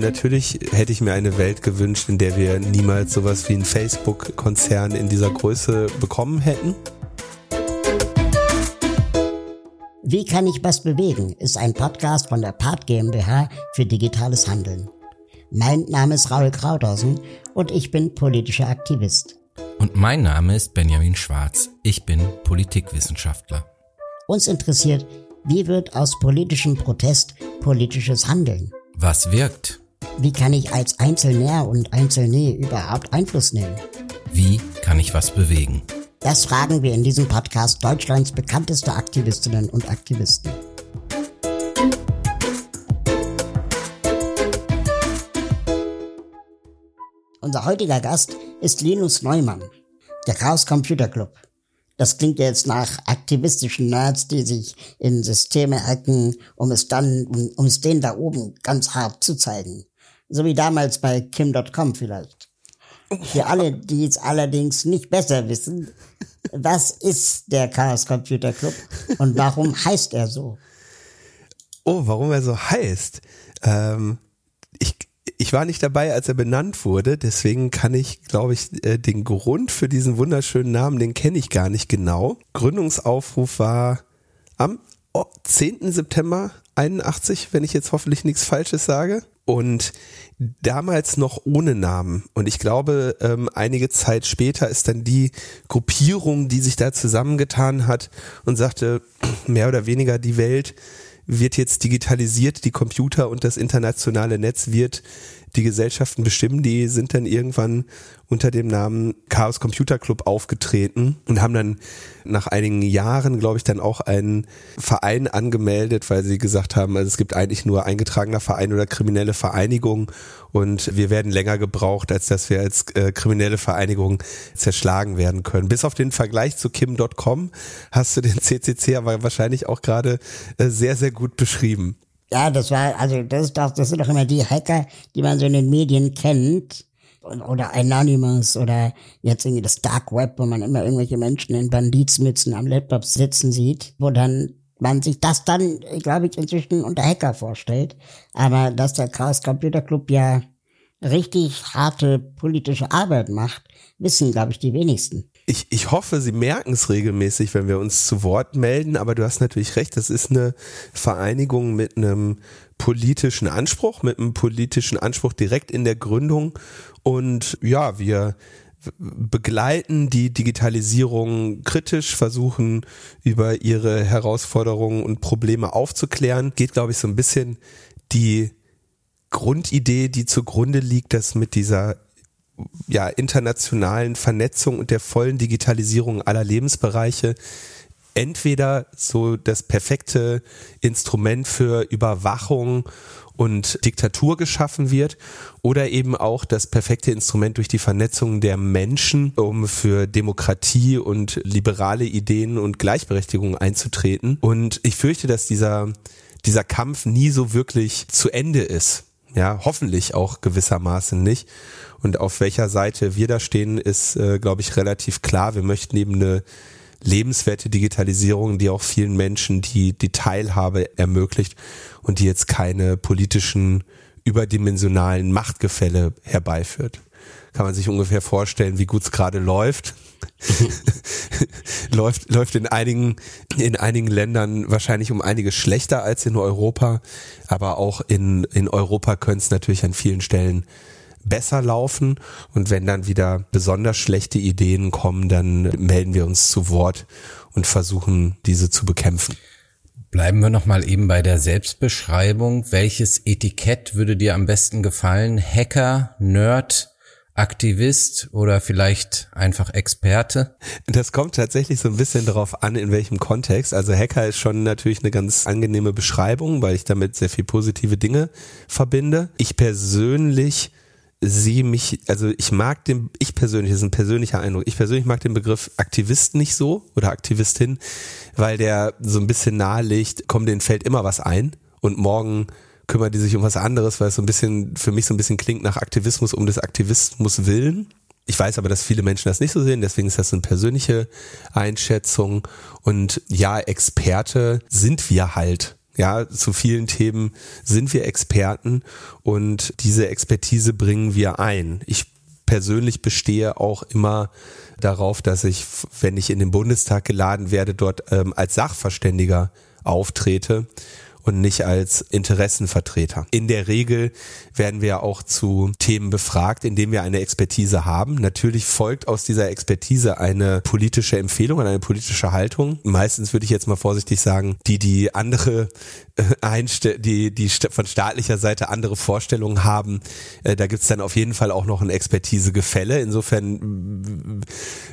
Natürlich hätte ich mir eine Welt gewünscht, in der wir niemals sowas wie einen Facebook-Konzern in dieser Größe bekommen hätten. Wie kann ich was bewegen? ist ein Podcast von der Part GmbH für digitales Handeln. Mein Name ist Raul Krauthausen und ich bin politischer Aktivist. Und mein Name ist Benjamin Schwarz. Ich bin Politikwissenschaftler. Uns interessiert, wie wird aus politischem Protest politisches Handeln? Was wirkt? Wie kann ich als Einzelner und Einzelne überhaupt Einfluss nehmen? Wie kann ich was bewegen? Das fragen wir in diesem Podcast Deutschlands bekannteste Aktivistinnen und Aktivisten. Unser heutiger Gast ist Linus Neumann, der Chaos Computer Club. Das klingt jetzt nach aktivistischen Nerds, die sich in Systeme hacken, um es dann, um, um es denen da oben ganz hart zu zeigen. So wie damals bei Kim.com vielleicht. Für alle, die es allerdings nicht besser wissen, was ist der Chaos Computer Club und warum heißt er so? Oh, warum er so heißt? Ähm, ich, ich war nicht dabei, als er benannt wurde, deswegen kann ich, glaube ich, äh, den Grund für diesen wunderschönen Namen, den kenne ich gar nicht genau. Gründungsaufruf war am 10. September 81, wenn ich jetzt hoffentlich nichts Falsches sage. Und damals noch ohne Namen. Und ich glaube, ähm, einige Zeit später ist dann die Gruppierung, die sich da zusammengetan hat und sagte, mehr oder weniger die Welt wird jetzt digitalisiert, die Computer und das internationale Netz wird die Gesellschaften bestimmen. Die sind dann irgendwann unter dem Namen Chaos Computer Club aufgetreten und haben dann nach einigen Jahren, glaube ich, dann auch einen Verein angemeldet, weil sie gesagt haben, also es gibt eigentlich nur eingetragener Verein oder kriminelle Vereinigung und wir werden länger gebraucht, als dass wir als äh, kriminelle Vereinigung zerschlagen werden können. Bis auf den Vergleich zu Kim.com hast du den CCC aber wahrscheinlich auch gerade äh, sehr, sehr gut beschrieben. Ja, das war, also das ist doch, das sind doch immer die Hacker, die man so in den Medien kennt. Oder Anonymous oder jetzt irgendwie das Dark Web, wo man immer irgendwelche Menschen in Banditsmützen am Laptop sitzen sieht, wo dann man sich das dann, glaube ich, inzwischen unter Hacker vorstellt. Aber dass der Chaos Computer Club ja richtig harte politische Arbeit macht, wissen, glaube ich, die wenigsten. Ich, ich hoffe, Sie merken es regelmäßig, wenn wir uns zu Wort melden, aber du hast natürlich recht, das ist eine Vereinigung mit einem politischen Anspruch, mit einem politischen Anspruch direkt in der Gründung. Und ja, wir begleiten die Digitalisierung kritisch, versuchen über ihre Herausforderungen und Probleme aufzuklären. Geht, glaube ich, so ein bisschen die Grundidee, die zugrunde liegt, dass mit dieser ja, internationalen Vernetzung und der vollen Digitalisierung aller Lebensbereiche entweder so das perfekte Instrument für Überwachung und Diktatur geschaffen wird oder eben auch das perfekte Instrument durch die Vernetzung der Menschen, um für Demokratie und liberale Ideen und Gleichberechtigung einzutreten. Und ich fürchte, dass dieser, dieser Kampf nie so wirklich zu Ende ist. Ja, hoffentlich auch gewissermaßen nicht. Und auf welcher Seite wir da stehen, ist, äh, glaube ich, relativ klar. Wir möchten eben eine lebenswerte Digitalisierung, die auch vielen Menschen die, die Teilhabe ermöglicht und die jetzt keine politischen überdimensionalen Machtgefälle herbeiführt. Kann man sich ungefähr vorstellen, wie gut es gerade läuft. läuft, läuft in einigen, in einigen Ländern wahrscheinlich um einiges schlechter als in Europa. Aber auch in, in Europa könnte es natürlich an vielen Stellen besser laufen. Und wenn dann wieder besonders schlechte Ideen kommen, dann melden wir uns zu Wort und versuchen, diese zu bekämpfen. Bleiben wir nochmal eben bei der Selbstbeschreibung. Welches Etikett würde dir am besten gefallen? Hacker, Nerd, Aktivist oder vielleicht einfach Experte? Das kommt tatsächlich so ein bisschen darauf an, in welchem Kontext. Also Hacker ist schon natürlich eine ganz angenehme Beschreibung, weil ich damit sehr viel positive Dinge verbinde. Ich persönlich sie mich, also ich mag den, ich persönlich, das ist ein persönlicher Eindruck, ich persönlich mag den Begriff Aktivist nicht so oder Aktivistin, weil der so ein bisschen nahelegt, komm, denen fällt immer was ein und morgen kümmert die sich um was anderes, weil es so ein bisschen, für mich so ein bisschen klingt nach Aktivismus um des Aktivismus willen. Ich weiß aber, dass viele Menschen das nicht so sehen, deswegen ist das eine persönliche Einschätzung. Und ja, Experte sind wir halt Ja, zu vielen Themen sind wir Experten und diese Expertise bringen wir ein. Ich persönlich bestehe auch immer darauf, dass ich, wenn ich in den Bundestag geladen werde, dort ähm, als Sachverständiger auftrete und nicht als Interessenvertreter. In der Regel werden wir auch zu Themen befragt, indem wir eine Expertise haben. Natürlich folgt aus dieser Expertise eine politische Empfehlung und eine politische Haltung. Meistens würde ich jetzt mal vorsichtig sagen, die die andere äh, Einste die die von staatlicher Seite andere Vorstellungen haben, äh, da gibt's dann auf jeden Fall auch noch ein Expertisegefälle. Insofern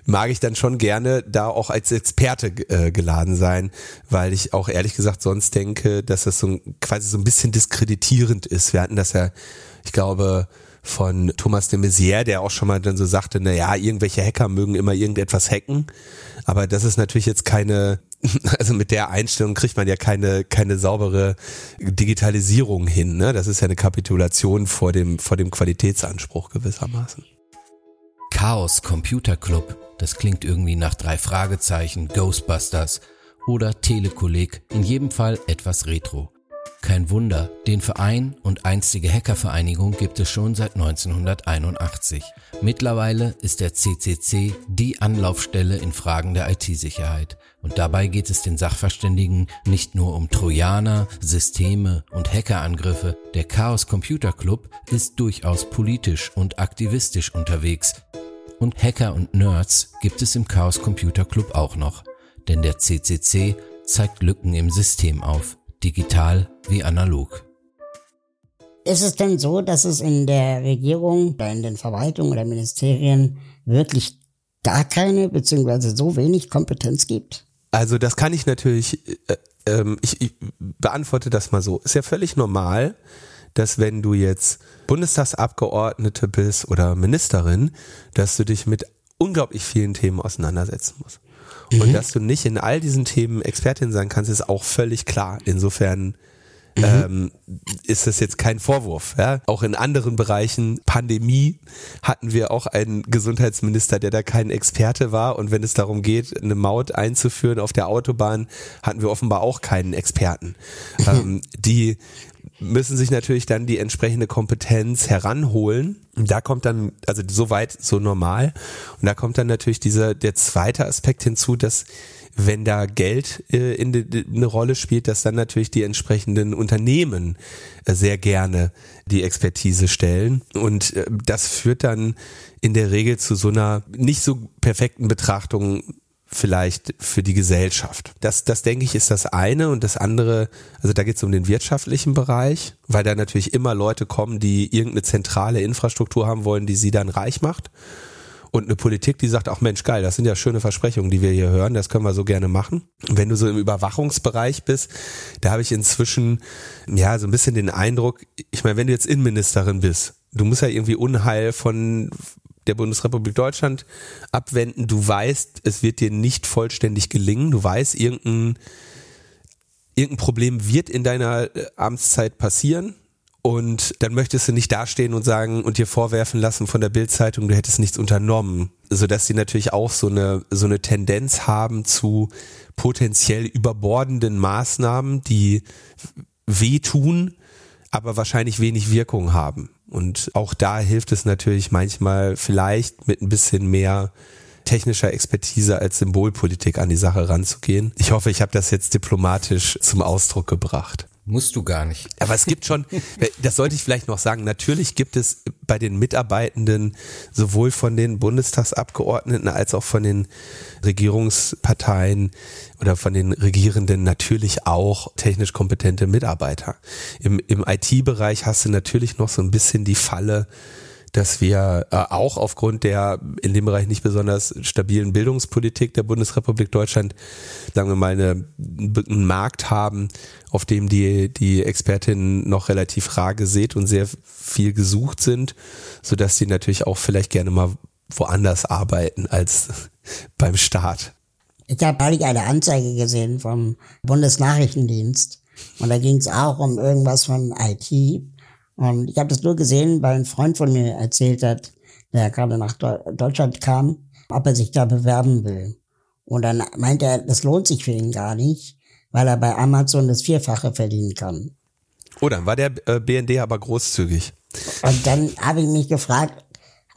mag ich dann schon gerne da auch als Experte äh, geladen sein, weil ich auch ehrlich gesagt sonst denke, dass das so quasi so ein bisschen diskreditierend ist. Wir hatten das ja ich glaube, von Thomas de Maizière, der auch schon mal dann so sagte, na ja, irgendwelche Hacker mögen immer irgendetwas hacken, aber das ist natürlich jetzt keine, also mit der Einstellung kriegt man ja keine keine saubere Digitalisierung hin, ne? Das ist ja eine Kapitulation vor dem vor dem Qualitätsanspruch gewissermaßen. Chaos Computer Club, das klingt irgendwie nach drei Fragezeichen, Ghostbusters oder Telekolleg, in jedem Fall etwas retro. Kein Wunder, den Verein und einstige Hackervereinigung gibt es schon seit 1981. Mittlerweile ist der CCC die Anlaufstelle in Fragen der IT-Sicherheit. Und dabei geht es den Sachverständigen nicht nur um Trojaner, Systeme und Hackerangriffe. Der Chaos Computer Club ist durchaus politisch und aktivistisch unterwegs. Und Hacker und Nerds gibt es im Chaos Computer Club auch noch. Denn der CCC zeigt Lücken im System auf digital wie analog. Ist es denn so, dass es in der Regierung oder in den Verwaltungen oder Ministerien wirklich gar keine beziehungsweise so wenig Kompetenz gibt? Also das kann ich natürlich, äh, äh, ich, ich beantworte das mal so. Ist ja völlig normal, dass wenn du jetzt Bundestagsabgeordnete bist oder Ministerin, dass du dich mit unglaublich vielen Themen auseinandersetzen musst. Mhm. Und dass du nicht in all diesen Themen Expertin sein kannst, ist auch völlig klar. Insofern Mhm. Ähm, ist das jetzt kein Vorwurf. Ja? Auch in anderen Bereichen, Pandemie, hatten wir auch einen Gesundheitsminister, der da kein Experte war. Und wenn es darum geht, eine Maut einzuführen auf der Autobahn, hatten wir offenbar auch keinen Experten. Mhm. Ähm, die müssen sich natürlich dann die entsprechende Kompetenz heranholen. Da kommt dann, also soweit so normal. Und da kommt dann natürlich dieser, der zweite Aspekt hinzu, dass wenn da Geld äh, in de, eine Rolle spielt, dass dann natürlich die entsprechenden Unternehmen äh, sehr gerne die Expertise stellen. Und äh, das führt dann in der Regel zu so einer nicht so perfekten Betrachtung vielleicht für die Gesellschaft. Das, das denke ich, ist das eine und das andere, also da geht es um den wirtschaftlichen Bereich, weil da natürlich immer Leute kommen, die irgendeine zentrale Infrastruktur haben wollen, die sie dann reich macht. Und eine Politik, die sagt, ach Mensch, geil, das sind ja schöne Versprechungen, die wir hier hören, das können wir so gerne machen. Wenn du so im Überwachungsbereich bist, da habe ich inzwischen ja so ein bisschen den Eindruck, ich meine, wenn du jetzt Innenministerin bist, du musst ja irgendwie Unheil von der Bundesrepublik Deutschland abwenden. Du weißt, es wird dir nicht vollständig gelingen. Du weißt, irgendein, irgendein Problem wird in deiner äh, Amtszeit passieren. Und dann möchtest du nicht dastehen und sagen und dir vorwerfen lassen von der Bildzeitung, du hättest nichts unternommen, sodass sie natürlich auch so eine so eine Tendenz haben zu potenziell überbordenden Maßnahmen, die wehtun, aber wahrscheinlich wenig Wirkung haben. Und auch da hilft es natürlich manchmal vielleicht mit ein bisschen mehr technischer Expertise als Symbolpolitik an die Sache ranzugehen. Ich hoffe, ich habe das jetzt diplomatisch zum Ausdruck gebracht. Musst du gar nicht. Aber es gibt schon, das sollte ich vielleicht noch sagen, natürlich gibt es bei den Mitarbeitenden sowohl von den Bundestagsabgeordneten als auch von den Regierungsparteien oder von den Regierenden natürlich auch technisch kompetente Mitarbeiter. Im, im IT-Bereich hast du natürlich noch so ein bisschen die Falle, dass wir äh, auch aufgrund der in dem Bereich nicht besonders stabilen Bildungspolitik der Bundesrepublik Deutschland, sagen wir mal, eine, einen Markt haben, auf dem die, die Expertinnen noch relativ rar gesät und sehr viel gesucht sind, so dass die natürlich auch vielleicht gerne mal woanders arbeiten als beim Staat. Ich habe neulich eine Anzeige gesehen vom Bundesnachrichtendienst und da ging es auch um irgendwas von IT und ich habe das nur gesehen, weil ein Freund von mir erzählt hat, der gerade nach Deutschland kam, ob er sich da bewerben will. Und dann meinte er, das lohnt sich für ihn gar nicht, weil er bei Amazon das Vierfache verdienen kann. Oh, dann war der äh, BND aber großzügig. Und dann habe ich mich gefragt,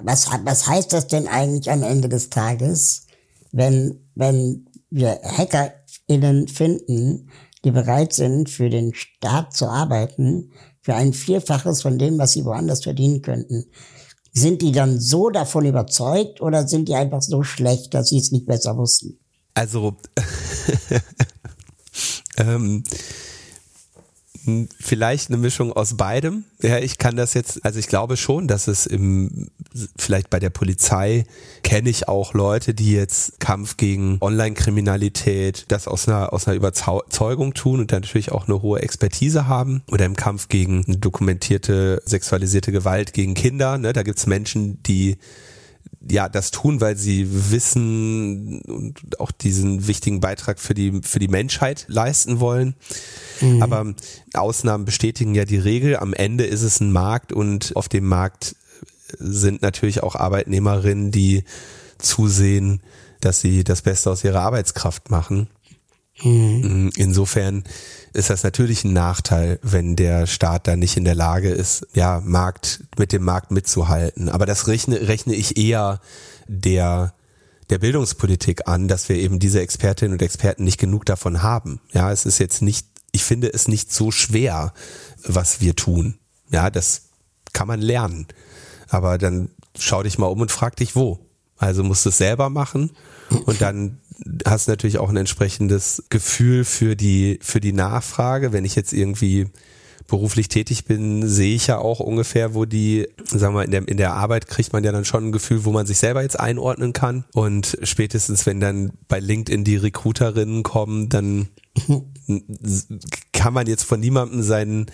was, was heißt das denn eigentlich am Ende des Tages, wenn, wenn wir HackerInnen finden, die bereit sind, für den Staat zu arbeiten, für ein Vierfaches von dem, was sie woanders verdienen könnten. Sind die dann so davon überzeugt oder sind die einfach so schlecht, dass sie es nicht besser wussten? Also, ähm, vielleicht eine Mischung aus beidem. Ja, ich kann das jetzt, also ich glaube schon, dass es im, vielleicht bei der Polizei kenne ich auch Leute, die jetzt Kampf gegen Online-Kriminalität, das aus einer, aus einer Überzeugung tun und dann natürlich auch eine hohe Expertise haben oder im Kampf gegen dokumentierte sexualisierte Gewalt gegen Kinder. Ne, da gibt's Menschen, die ja das tun, weil sie wissen und auch diesen wichtigen Beitrag für die für die Menschheit leisten wollen. Mhm. Aber Ausnahmen bestätigen ja die Regel. Am Ende ist es ein Markt und auf dem Markt sind natürlich auch Arbeitnehmerinnen, die zusehen, dass sie das Beste aus ihrer Arbeitskraft machen. Mhm. Insofern ist das natürlich ein Nachteil, wenn der Staat da nicht in der Lage ist, ja, Markt, mit dem Markt mitzuhalten. Aber das rechne, rechne ich eher der, der Bildungspolitik an, dass wir eben diese Expertinnen und Experten nicht genug davon haben. Ja, es ist jetzt nicht, ich finde es nicht so schwer, was wir tun. Ja, das kann man lernen. Aber dann schau dich mal um und frag dich wo. Also musst du es selber machen und dann hast natürlich auch ein entsprechendes Gefühl für die, für die Nachfrage. Wenn ich jetzt irgendwie beruflich tätig bin, sehe ich ja auch ungefähr, wo die, sagen wir, in der, in der Arbeit kriegt man ja dann schon ein Gefühl, wo man sich selber jetzt einordnen kann. Und spätestens, wenn dann bei LinkedIn die Recruiterinnen kommen, dann kann man jetzt von niemandem seinen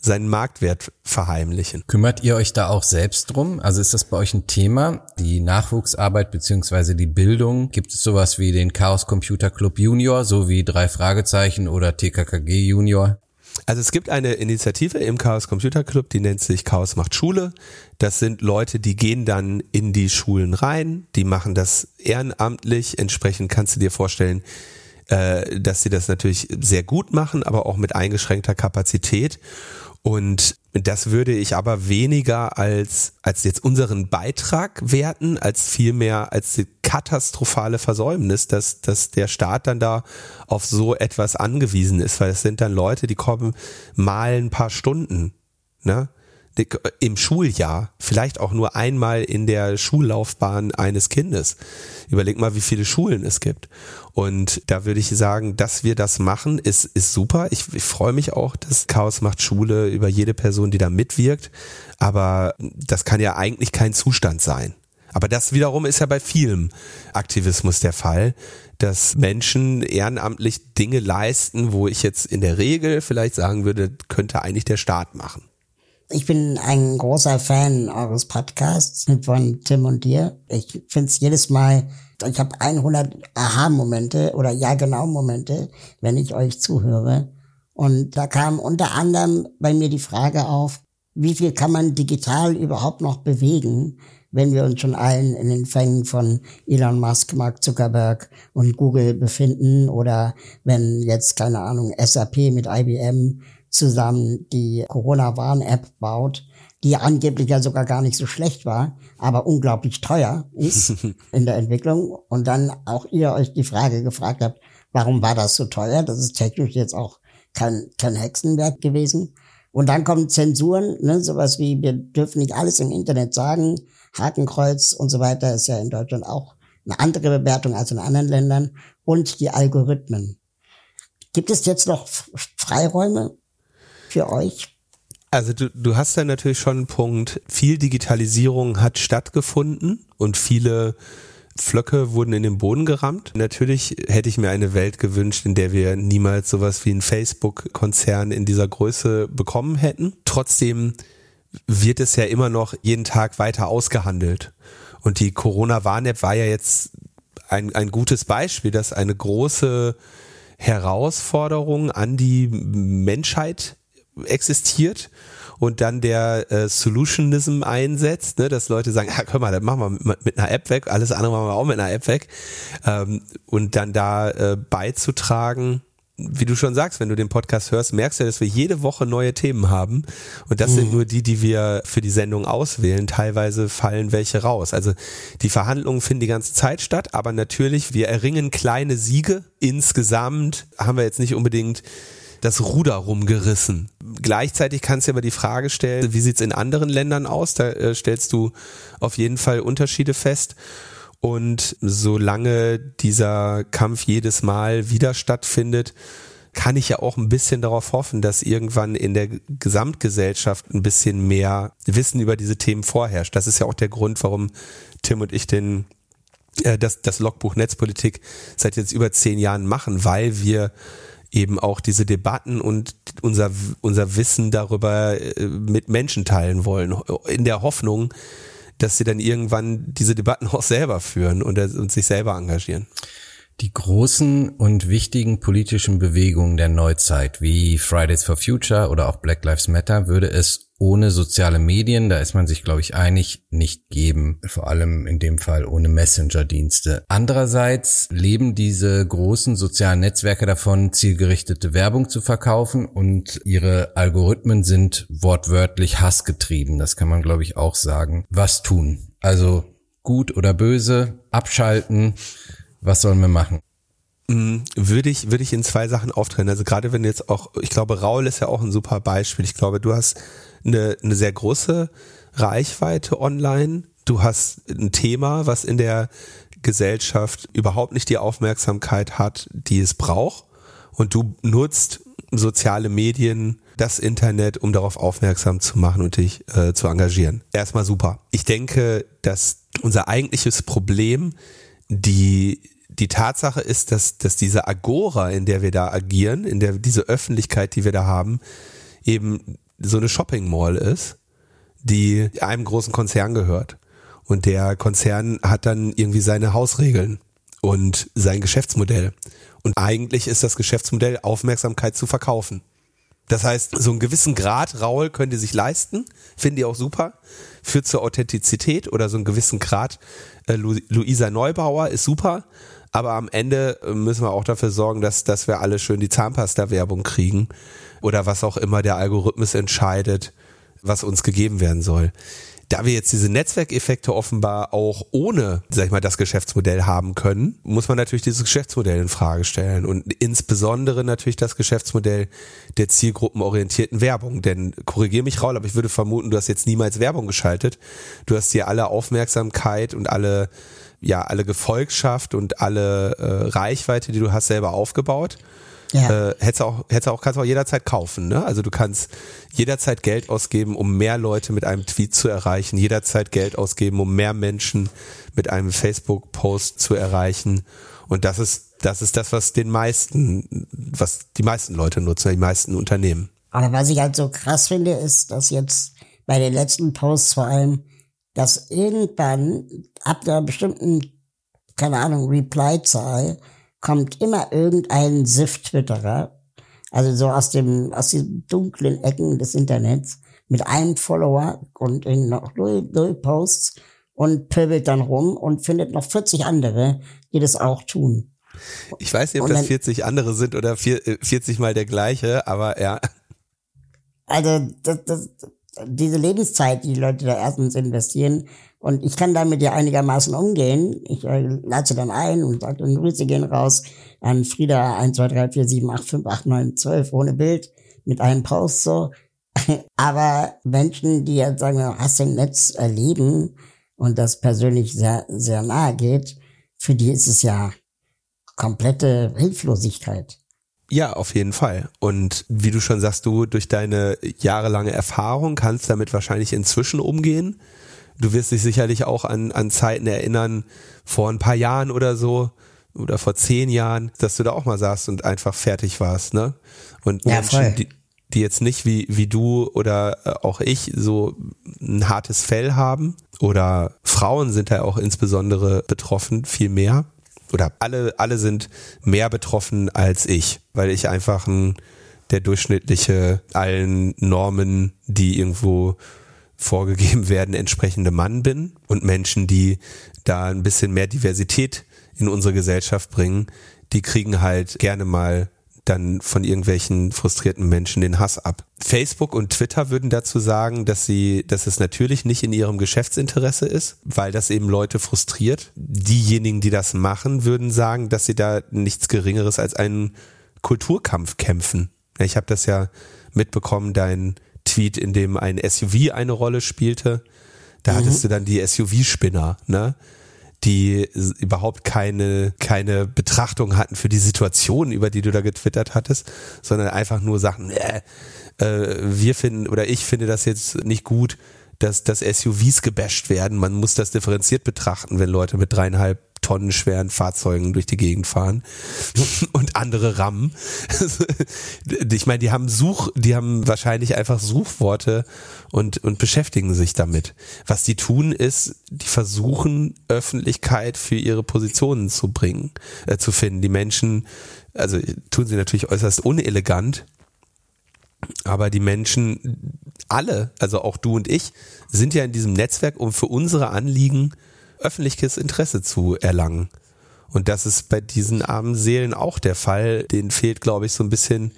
seinen Marktwert verheimlichen. Kümmert ihr euch da auch selbst drum? Also ist das bei euch ein Thema? Die Nachwuchsarbeit beziehungsweise die Bildung? Gibt es sowas wie den Chaos Computer Club Junior, so wie drei Fragezeichen oder TKKG Junior? Also es gibt eine Initiative im Chaos Computer Club, die nennt sich Chaos macht Schule. Das sind Leute, die gehen dann in die Schulen rein, die machen das ehrenamtlich. Entsprechend kannst du dir vorstellen, äh, dass sie das natürlich sehr gut machen, aber auch mit eingeschränkter Kapazität. Und das würde ich aber weniger als, als jetzt unseren Beitrag werten, als vielmehr als die katastrophale Versäumnis, dass, dass der Staat dann da auf so etwas angewiesen ist, weil es sind dann Leute, die kommen mal ein paar Stunden, ne? im Schuljahr, vielleicht auch nur einmal in der Schullaufbahn eines Kindes. Überleg mal, wie viele Schulen es gibt. Und da würde ich sagen, dass wir das machen, ist, ist super. Ich, ich freue mich auch, dass Chaos macht Schule über jede Person, die da mitwirkt. Aber das kann ja eigentlich kein Zustand sein. Aber das wiederum ist ja bei vielem Aktivismus der Fall, dass Menschen ehrenamtlich Dinge leisten, wo ich jetzt in der Regel vielleicht sagen würde, könnte eigentlich der Staat machen. Ich bin ein großer Fan eures Podcasts von Tim und dir. Ich finde es jedes Mal, ich habe 100 Aha-Momente oder ja genau Momente, wenn ich euch zuhöre. Und da kam unter anderem bei mir die Frage auf, wie viel kann man digital überhaupt noch bewegen, wenn wir uns schon allen in den Fängen von Elon Musk, Mark Zuckerberg und Google befinden oder wenn jetzt, keine Ahnung, SAP mit IBM zusammen die Corona-Warn-App baut, die angeblich ja sogar gar nicht so schlecht war, aber unglaublich teuer ist in der Entwicklung. Und dann auch ihr euch die Frage gefragt habt, warum war das so teuer? Das ist technisch jetzt auch kein, kein Hexenwerk gewesen. Und dann kommen Zensuren, ne, sowas wie, wir dürfen nicht alles im Internet sagen, Hakenkreuz und so weiter ist ja in Deutschland auch eine andere Bewertung als in anderen Ländern und die Algorithmen. Gibt es jetzt noch Freiräume für euch? Also du, du hast da natürlich schon einen Punkt. Viel Digitalisierung hat stattgefunden und viele Flöcke wurden in den Boden gerammt. Natürlich hätte ich mir eine Welt gewünscht, in der wir niemals sowas wie ein Facebook-Konzern in dieser Größe bekommen hätten. Trotzdem wird es ja immer noch jeden Tag weiter ausgehandelt. Und die Corona-Warn-App war ja jetzt ein, ein gutes Beispiel, dass eine große Herausforderung an die Menschheit existiert und dann der äh, Solutionism einsetzt, ne, dass Leute sagen, ja, komm mal, das machen wir mit, mit, einer App weg, alles andere machen wir auch mit einer App weg ähm, und dann da äh, beizutragen, wie du schon sagst, wenn du den Podcast hörst, merkst du, dass wir jede Woche neue Themen haben. Und das mhm. sind nur die, die wir für die Sendung auswählen. Teilweise fallen welche raus. Also die Verhandlungen finden die ganze Zeit statt, aber natürlich, wir erringen kleine Siege. Insgesamt haben wir jetzt nicht unbedingt das Ruder rumgerissen. Gleichzeitig kannst du aber die Frage stellen, wie sieht's in anderen Ländern aus? Da äh, stellst du auf jeden Fall Unterschiede fest. Und solange dieser Kampf jedes Mal wieder stattfindet, kann ich ja auch ein bisschen darauf hoffen, dass irgendwann in der Gesamtgesellschaft ein bisschen mehr Wissen über diese Themen vorherrscht. Das ist ja auch der Grund, warum Tim und ich den äh, das, das Logbuch Netzpolitik seit jetzt über zehn Jahren machen, weil wir eben auch diese Debatten und unser, unser Wissen darüber äh, mit Menschen teilen wollen, in der Hoffnung, dass sie dann irgendwann diese Debatten auch selber führen und, und sich selber engagieren. Die großen und wichtigen politischen Bewegungen der Neuzeit, wie Fridays for Future oder auch Black Lives Matter, würde es ohne soziale Medien, da ist man sich, glaube ich, einig, nicht geben. Vor allem in dem Fall ohne Messenger-Dienste. Andererseits leben diese großen sozialen Netzwerke davon, zielgerichtete Werbung zu verkaufen und ihre Algorithmen sind wortwörtlich hassgetrieben. Das kann man, glaube ich, auch sagen. Was tun? Also gut oder böse, abschalten, was sollen wir machen? Mm, würde ich, würde ich in zwei Sachen auftrennen. Also gerade wenn jetzt auch, ich glaube, Raul ist ja auch ein super Beispiel. Ich glaube, du hast eine, eine sehr große Reichweite online. Du hast ein Thema, was in der Gesellschaft überhaupt nicht die Aufmerksamkeit hat, die es braucht. Und du nutzt soziale Medien, das Internet, um darauf aufmerksam zu machen und dich äh, zu engagieren. Erstmal super. Ich denke, dass unser eigentliches Problem die, die Tatsache ist, dass, dass diese Agora, in der wir da agieren, in der, diese Öffentlichkeit, die wir da haben, eben so eine Shopping Mall ist, die einem großen Konzern gehört. Und der Konzern hat dann irgendwie seine Hausregeln und sein Geschäftsmodell. Und eigentlich ist das Geschäftsmodell, Aufmerksamkeit zu verkaufen. Das heißt, so einen gewissen Grad Raul könnt ihr sich leisten, finde ich auch super, führt zur Authentizität oder so einen gewissen Grad äh, Luisa Neubauer ist super, aber am Ende äh, müssen wir auch dafür sorgen, dass, dass wir alle schön die Zahnpasta-Werbung kriegen oder was auch immer der Algorithmus entscheidet, was uns gegeben werden soll da wir jetzt diese Netzwerkeffekte offenbar auch ohne, sag ich mal, das Geschäftsmodell haben können, muss man natürlich dieses Geschäftsmodell in Frage stellen und insbesondere natürlich das Geschäftsmodell der zielgruppenorientierten Werbung. Denn korrigier mich, Raul, aber ich würde vermuten, du hast jetzt niemals Werbung geschaltet. Du hast dir alle Aufmerksamkeit und alle ja alle Gefolgschaft und alle äh, Reichweite, die du hast, selber aufgebaut ja. Äh, hättest auch, hättest auch, kannst auch jederzeit kaufen, ne? Also du kannst jederzeit Geld ausgeben, um mehr Leute mit einem Tweet zu erreichen, jederzeit Geld ausgeben, um mehr Menschen mit einem Facebook-Post zu erreichen. Und das ist, das ist das, was den meisten, was die meisten Leute nutzen, die meisten Unternehmen. Aber was ich halt so krass finde, ist, dass jetzt bei den letzten Posts vor allem, dass irgendwann ab einer bestimmten, keine Ahnung, Reply-Zahl kommt immer irgendein SIF-Twitterer, also so aus dem, aus den dunklen Ecken des Internets, mit einem Follower und in noch null, null Posts und pöbelt dann rum und findet noch 40 andere, die das auch tun. Ich weiß nicht, ob das 40 andere sind oder 40 äh, mal der gleiche, aber ja. Also das, das, diese Lebenszeit, die, die Leute da erstens investieren, und ich kann damit ja einigermaßen umgehen. Ich äh, lade sie dann ein und sage, dann Grüße gehen raus an Frieda 1, 2, 3, 4, 7, 8, 5, 8, 9, 12 ohne Bild mit einem Post so. Aber Menschen, die jetzt sagen, hast im Netz erleben und das persönlich sehr, sehr nahe geht, für die ist es ja komplette Hilflosigkeit. Ja, auf jeden Fall. Und wie du schon sagst, du durch deine jahrelange Erfahrung kannst damit wahrscheinlich inzwischen umgehen du wirst dich sicherlich auch an, an Zeiten erinnern, vor ein paar Jahren oder so, oder vor zehn Jahren, dass du da auch mal saßt und einfach fertig warst, ne? Und ja, Menschen, die, die jetzt nicht wie, wie du oder äh, auch ich so ein hartes Fell haben oder Frauen sind da auch insbesondere betroffen, viel mehr. Oder alle, alle sind mehr betroffen als ich, weil ich einfach ein, der durchschnittliche allen Normen, die irgendwo vorgegeben werden, entsprechende Mann bin und Menschen, die da ein bisschen mehr Diversität in unsere Gesellschaft bringen, die kriegen halt gerne mal dann von irgendwelchen frustrierten Menschen den Hass ab. Facebook und Twitter würden dazu sagen, dass sie, dass es natürlich nicht in ihrem Geschäftsinteresse ist, weil das eben Leute frustriert. Diejenigen, die das machen, würden sagen, dass sie da nichts Geringeres als einen Kulturkampf kämpfen. Ich habe das ja mitbekommen, dein Tweet, in dem ein SUV eine Rolle spielte. Da mhm. hattest du dann die SUV-Spinner, ne? die überhaupt keine, keine Betrachtung hatten für die Situation, über die du da getwittert hattest, sondern einfach nur sagten, äh, äh, wir finden oder ich finde das jetzt nicht gut, dass, dass SUVs gebasht werden. Man muss das differenziert betrachten, wenn Leute mit dreieinhalb tonnenschweren Fahrzeugen durch die Gegend fahren und andere rammen. ich meine, die haben Such, die haben wahrscheinlich einfach Suchworte und, und beschäftigen sich damit. Was die tun ist, die versuchen Öffentlichkeit für ihre Positionen zu bringen, äh, zu finden. Die Menschen, also tun sie natürlich äußerst unelegant, aber die Menschen, alle, also auch du und ich, sind ja in diesem Netzwerk, um für unsere Anliegen öffentliches Interesse zu erlangen. Und das ist bei diesen armen Seelen auch der Fall. Denen fehlt, glaube ich, so ein bisschen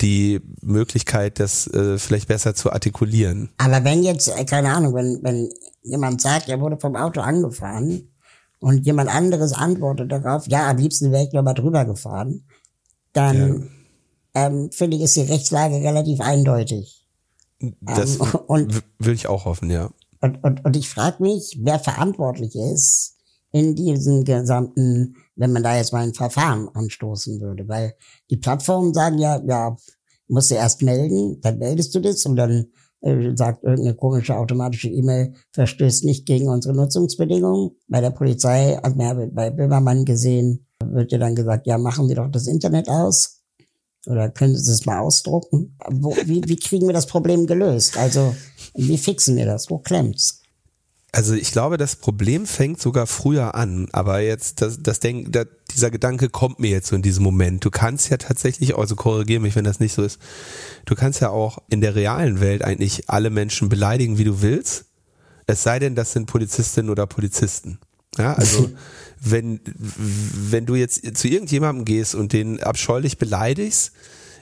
die Möglichkeit, das äh, vielleicht besser zu artikulieren. Aber wenn jetzt, äh, keine Ahnung, wenn, wenn jemand sagt, er wurde vom Auto angefahren und jemand anderes antwortet darauf, ja, am liebsten wäre ich nur mal drüber gefahren, dann ja. ähm, finde ich, ist die Rechtslage relativ eindeutig. Das ähm, und, will ich auch hoffen, ja. Und, und, und ich frage mich, wer verantwortlich ist in diesem gesamten, wenn man da jetzt mal ein Verfahren anstoßen würde. Weil die Plattformen sagen ja, ja, musst du erst melden, dann meldest du das und dann äh, sagt irgendeine komische automatische E-Mail, verstößt nicht gegen unsere Nutzungsbedingungen. Bei der Polizei, also bei Böhmermann gesehen, wird ja dann gesagt, ja, machen Sie doch das Internet aus. Oder können Sie das mal ausdrucken? Wo, wie, wie kriegen wir das Problem gelöst? Also, wie fixen wir das? Wo klemmt's? Also ich glaube, das Problem fängt sogar früher an, aber jetzt das, das Denk, das, dieser Gedanke kommt mir jetzt so in diesem Moment. Du kannst ja tatsächlich, also korrigiere mich, wenn das nicht so ist, du kannst ja auch in der realen Welt eigentlich alle Menschen beleidigen, wie du willst. Es sei denn, das sind Polizistinnen oder Polizisten. Ja, also wenn, wenn du jetzt zu irgendjemandem gehst und den abscheulich beleidigst,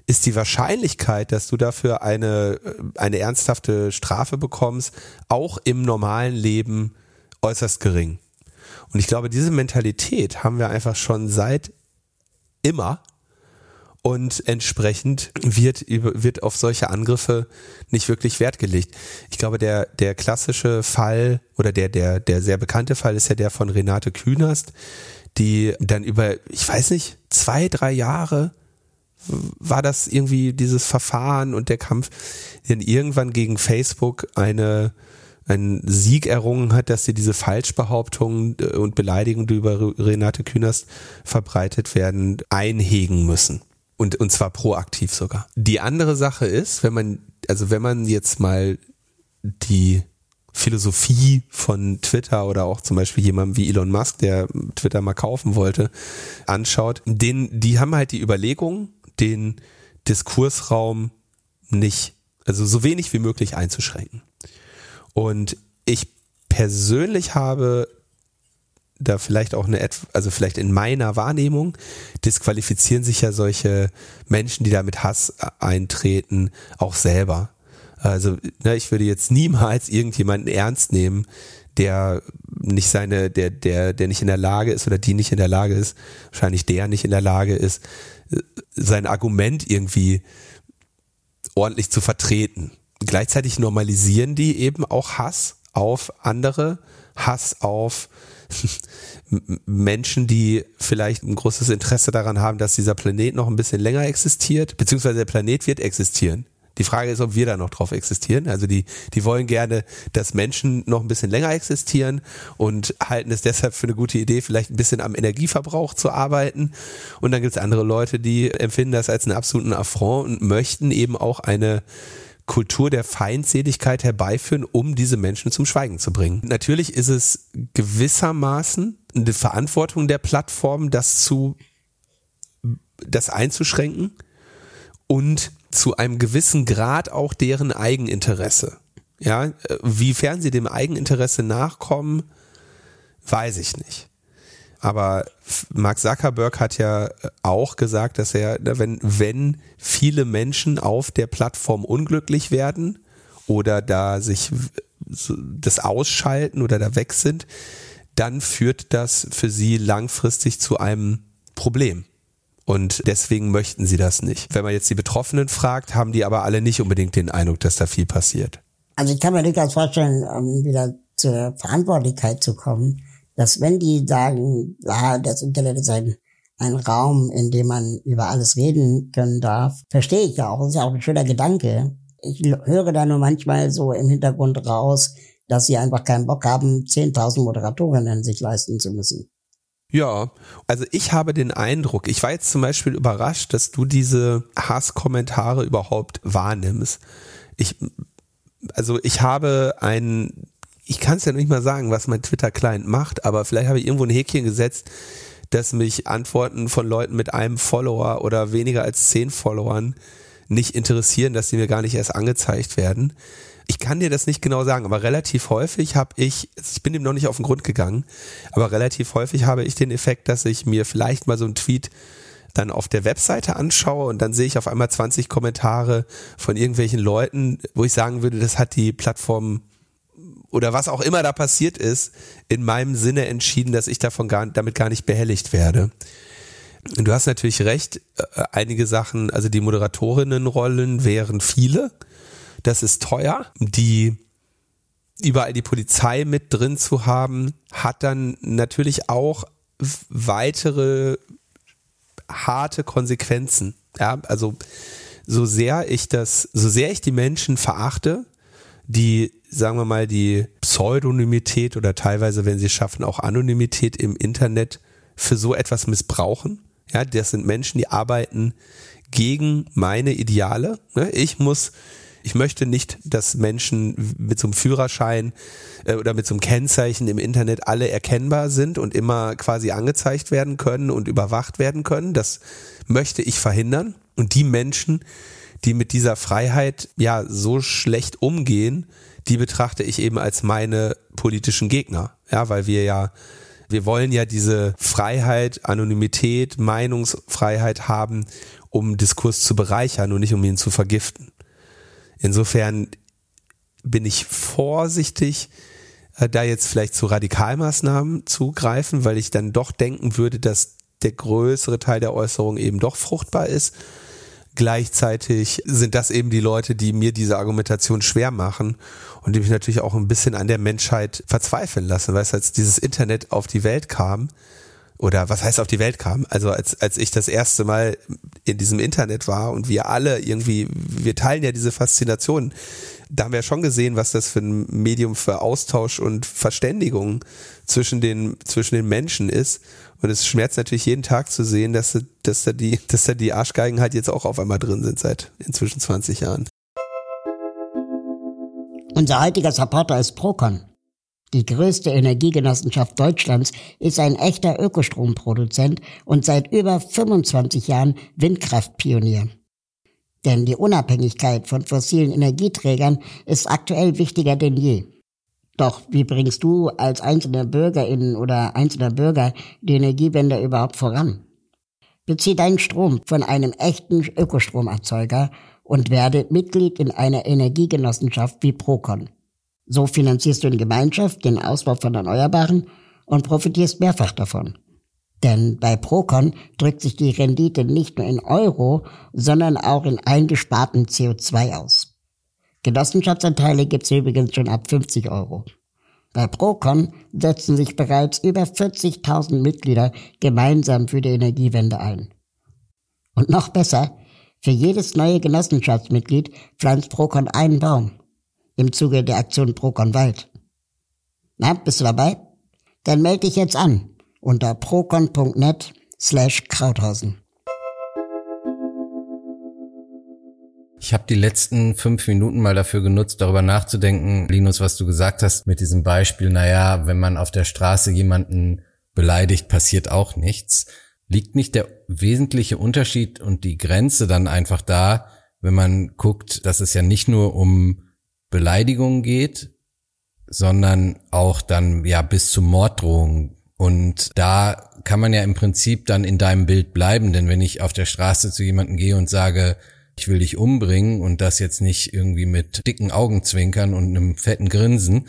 ist die Wahrscheinlichkeit, dass du dafür eine, eine ernsthafte Strafe bekommst, auch im normalen Leben äußerst gering. Und ich glaube, diese Mentalität haben wir einfach schon seit immer und entsprechend wird, wird auf solche Angriffe nicht wirklich Wert gelegt. Ich glaube, der, der klassische Fall oder der, der, der sehr bekannte Fall ist ja der von Renate Künast, die dann über, ich weiß nicht, zwei, drei Jahre war das irgendwie dieses Verfahren und der Kampf, dann irgendwann gegen Facebook eine, einen Sieg errungen hat, dass sie diese Falschbehauptungen äh, und Beleidigungen, die über Renate Künast verbreitet werden, einhegen müssen. Und, und zwar proaktiv sogar. Die andere Sache ist, wenn man, also wenn man jetzt mal die Philosophie von Twitter oder auch zum Beispiel jemandem wie Elon Musk, der Twitter mal kaufen wollte, anschaut, den, die haben halt die Überlegung, den Diskursraum nicht, also so wenig wie möglich einzuschränken. Und ich persönlich habe da vielleicht auch eine, also vielleicht in meiner Wahrnehmung disqualifizieren sich ja solche Menschen, die da mit Hass eintreten, auch selber. Also ne, ich würde jetzt niemals irgendjemanden ernst nehmen, der nicht seine, der, der, der nicht in der Lage ist oder die nicht in der Lage ist, wahrscheinlich der nicht in der Lage ist, sein Argument irgendwie ordentlich zu vertreten. Gleichzeitig normalisieren die eben auch Hass auf andere, Hass auf Menschen, die vielleicht ein großes Interesse daran haben, dass dieser Planet noch ein bisschen länger existiert, beziehungsweise der Planet wird existieren. Die Frage ist, ob wir da noch drauf existieren. Also die, die wollen gerne, dass Menschen noch ein bisschen länger existieren und halten es deshalb für eine gute Idee, vielleicht ein bisschen am Energieverbrauch zu arbeiten. Und dann gibt es andere Leute, die empfinden das als einen absoluten Affront und möchten eben auch eine Kultur der Feindseligkeit herbeiführen, um diese Menschen zum Schweigen zu bringen. Natürlich ist es gewissermaßen eine Verantwortung der Plattform, das zu, das einzuschränken und zu einem gewissen Grad auch deren Eigeninteresse. Ja, wiefern sie dem Eigeninteresse nachkommen, weiß ich nicht. Aber Mark Zuckerberg hat ja auch gesagt, dass er, wenn, wenn viele Menschen auf der Plattform unglücklich werden oder da sich das ausschalten oder da weg sind, dann führt das für sie langfristig zu einem Problem. Und deswegen möchten sie das nicht. Wenn man jetzt die Betroffenen fragt, haben die aber alle nicht unbedingt den Eindruck, dass da viel passiert. Also ich kann mir durchaus vorstellen, um wieder zur Verantwortlichkeit zu kommen, dass wenn die sagen, ja, das Internet ist ein, ein Raum, in dem man über alles reden können darf, verstehe ich ja auch. Das ist ja auch ein schöner Gedanke. Ich höre da nur manchmal so im Hintergrund raus, dass sie einfach keinen Bock haben, 10.000 Moderatorinnen sich leisten zu müssen. Ja, also ich habe den Eindruck, ich war jetzt zum Beispiel überrascht, dass du diese Hasskommentare überhaupt wahrnimmst. Ich, also ich habe ein, ich kann es ja nicht mal sagen, was mein Twitter-Client macht, aber vielleicht habe ich irgendwo ein Häkchen gesetzt, dass mich Antworten von Leuten mit einem Follower oder weniger als zehn Followern nicht interessieren, dass sie mir gar nicht erst angezeigt werden. Ich kann dir das nicht genau sagen, aber relativ häufig habe ich, ich bin dem noch nicht auf den Grund gegangen, aber relativ häufig habe ich den Effekt, dass ich mir vielleicht mal so einen Tweet dann auf der Webseite anschaue und dann sehe ich auf einmal 20 Kommentare von irgendwelchen Leuten, wo ich sagen würde, das hat die Plattform oder was auch immer da passiert ist, in meinem Sinne entschieden, dass ich davon gar, damit gar nicht behelligt werde. Und du hast natürlich recht, äh, einige Sachen, also die Moderatorinnenrollen wären viele das ist teuer. Die überall die Polizei mit drin zu haben, hat dann natürlich auch weitere harte Konsequenzen. Ja, also so sehr ich das, so sehr ich die Menschen verachte, die, sagen wir mal, die Pseudonymität oder teilweise, wenn sie schaffen, auch Anonymität im Internet für so etwas missbrauchen. Ja, das sind Menschen, die arbeiten gegen meine Ideale. Ne? Ich muss ich möchte nicht, dass Menschen mit so einem Führerschein äh, oder mit so einem Kennzeichen im Internet alle erkennbar sind und immer quasi angezeigt werden können und überwacht werden können. Das möchte ich verhindern. Und die Menschen, die mit dieser Freiheit ja so schlecht umgehen, die betrachte ich eben als meine politischen Gegner. Ja, weil wir ja wir wollen ja diese Freiheit, Anonymität, Meinungsfreiheit haben, um Diskurs zu bereichern und nicht um ihn zu vergiften. Insofern bin ich vorsichtig, äh, da jetzt vielleicht zu Radikalmaßnahmen zugreifen, weil ich dann doch denken würde, dass der größere Teil der Äußerung eben doch fruchtbar ist. Gleichzeitig sind das eben die Leute, die mir diese Argumentation schwer machen und die mich natürlich auch ein bisschen an der Menschheit verzweifeln lassen, weil es als dieses Internet auf die Welt kam, oder was heißt auf die Welt kam. Also als, als ich das erste Mal in diesem Internet war und wir alle irgendwie, wir teilen ja diese Faszination, da haben wir schon gesehen, was das für ein Medium für Austausch und Verständigung zwischen den, zwischen den Menschen ist. Und es schmerzt natürlich jeden Tag zu sehen, dass, dass da die, dass da die Arschgeigen halt jetzt auch auf einmal drin sind seit inzwischen 20 Jahren. Unser heutiger Supporter ist Procon. Die größte Energiegenossenschaft Deutschlands ist ein echter Ökostromproduzent und seit über 25 Jahren Windkraftpionier. Denn die Unabhängigkeit von fossilen Energieträgern ist aktuell wichtiger denn je. Doch wie bringst du als einzelne Bürgerin oder einzelner Bürger die Energiewende überhaupt voran? Bezieh deinen Strom von einem echten Ökostromerzeuger und werde Mitglied in einer Energiegenossenschaft wie Procon. So finanzierst du in Gemeinschaft den Ausbau von Erneuerbaren und profitierst mehrfach davon. Denn bei Procon drückt sich die Rendite nicht nur in Euro, sondern auch in eingesparten CO2 aus. Genossenschaftsanteile gibt's übrigens schon ab 50 Euro. Bei Procon setzen sich bereits über 40.000 Mitglieder gemeinsam für die Energiewende ein. Und noch besser, für jedes neue Genossenschaftsmitglied pflanzt Procon einen Baum im Zuge der Aktion Procon Wald. Na, bist du dabei? Dann melde dich jetzt an unter procon.net slash Krauthausen. Ich habe die letzten fünf Minuten mal dafür genutzt, darüber nachzudenken, Linus, was du gesagt hast mit diesem Beispiel, naja, wenn man auf der Straße jemanden beleidigt, passiert auch nichts. Liegt nicht der wesentliche Unterschied und die Grenze dann einfach da, wenn man guckt, dass es ja nicht nur um Beleidigungen geht, sondern auch dann ja bis zu Morddrohungen Und da kann man ja im Prinzip dann in deinem Bild bleiben, denn wenn ich auf der Straße zu jemandem gehe und sage, ich will dich umbringen und das jetzt nicht irgendwie mit dicken Augenzwinkern und einem fetten Grinsen,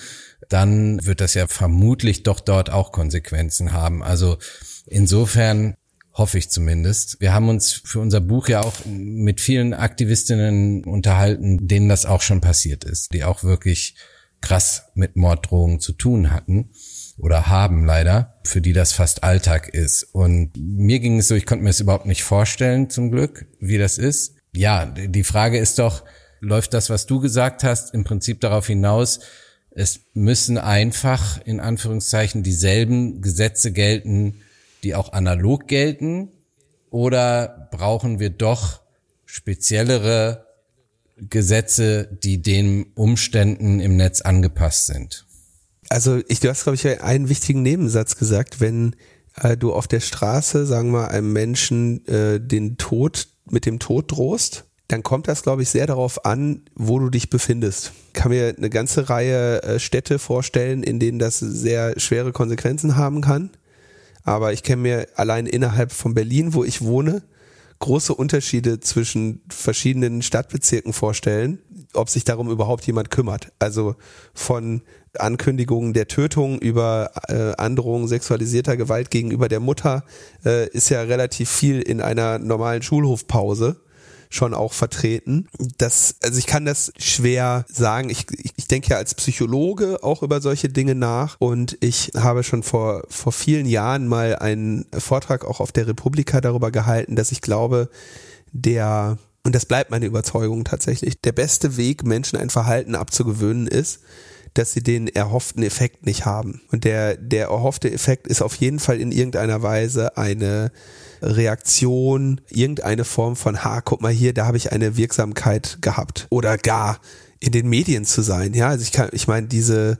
dann wird das ja vermutlich doch dort auch Konsequenzen haben. Also insofern hoffe ich zumindest. Wir haben uns für unser Buch ja auch mit vielen Aktivistinnen unterhalten, denen das auch schon passiert ist, die auch wirklich krass mit Morddrohungen zu tun hatten oder haben leider, für die das fast Alltag ist. Und mir ging es so, ich konnte mir es überhaupt nicht vorstellen, zum Glück, wie das ist. Ja, die Frage ist doch, läuft das, was du gesagt hast, im Prinzip darauf hinaus, es müssen einfach in Anführungszeichen dieselben Gesetze gelten, die auch analog gelten? Oder brauchen wir doch speziellere Gesetze, die den Umständen im Netz angepasst sind? Also ich, du hast, glaube ich, einen wichtigen Nebensatz gesagt, wenn äh, du auf der Straße, sagen wir, einem Menschen äh, den Tod mit dem Tod drohst, dann kommt das, glaube ich, sehr darauf an, wo du dich befindest. Ich kann mir eine ganze Reihe äh, Städte vorstellen, in denen das sehr schwere Konsequenzen haben kann. Aber ich kenne mir allein innerhalb von Berlin, wo ich wohne, große Unterschiede zwischen verschiedenen Stadtbezirken vorstellen, ob sich darum überhaupt jemand kümmert. Also von Ankündigungen der Tötung über äh, Androhung sexualisierter Gewalt gegenüber der Mutter äh, ist ja relativ viel in einer normalen Schulhofpause schon auch vertreten. Das, also ich kann das schwer sagen. Ich, ich denke ja als Psychologe auch über solche Dinge nach und ich habe schon vor, vor vielen Jahren mal einen Vortrag auch auf der Republika darüber gehalten, dass ich glaube, der und das bleibt meine Überzeugung tatsächlich. Der beste Weg, Menschen ein Verhalten abzugewöhnen, ist, dass sie den erhofften Effekt nicht haben. Und der, der erhoffte Effekt ist auf jeden Fall in irgendeiner Weise eine Reaktion, irgendeine Form von, ha, guck mal hier, da habe ich eine Wirksamkeit gehabt. Oder gar in den Medien zu sein. Ja, also ich kann, ich meine, diese,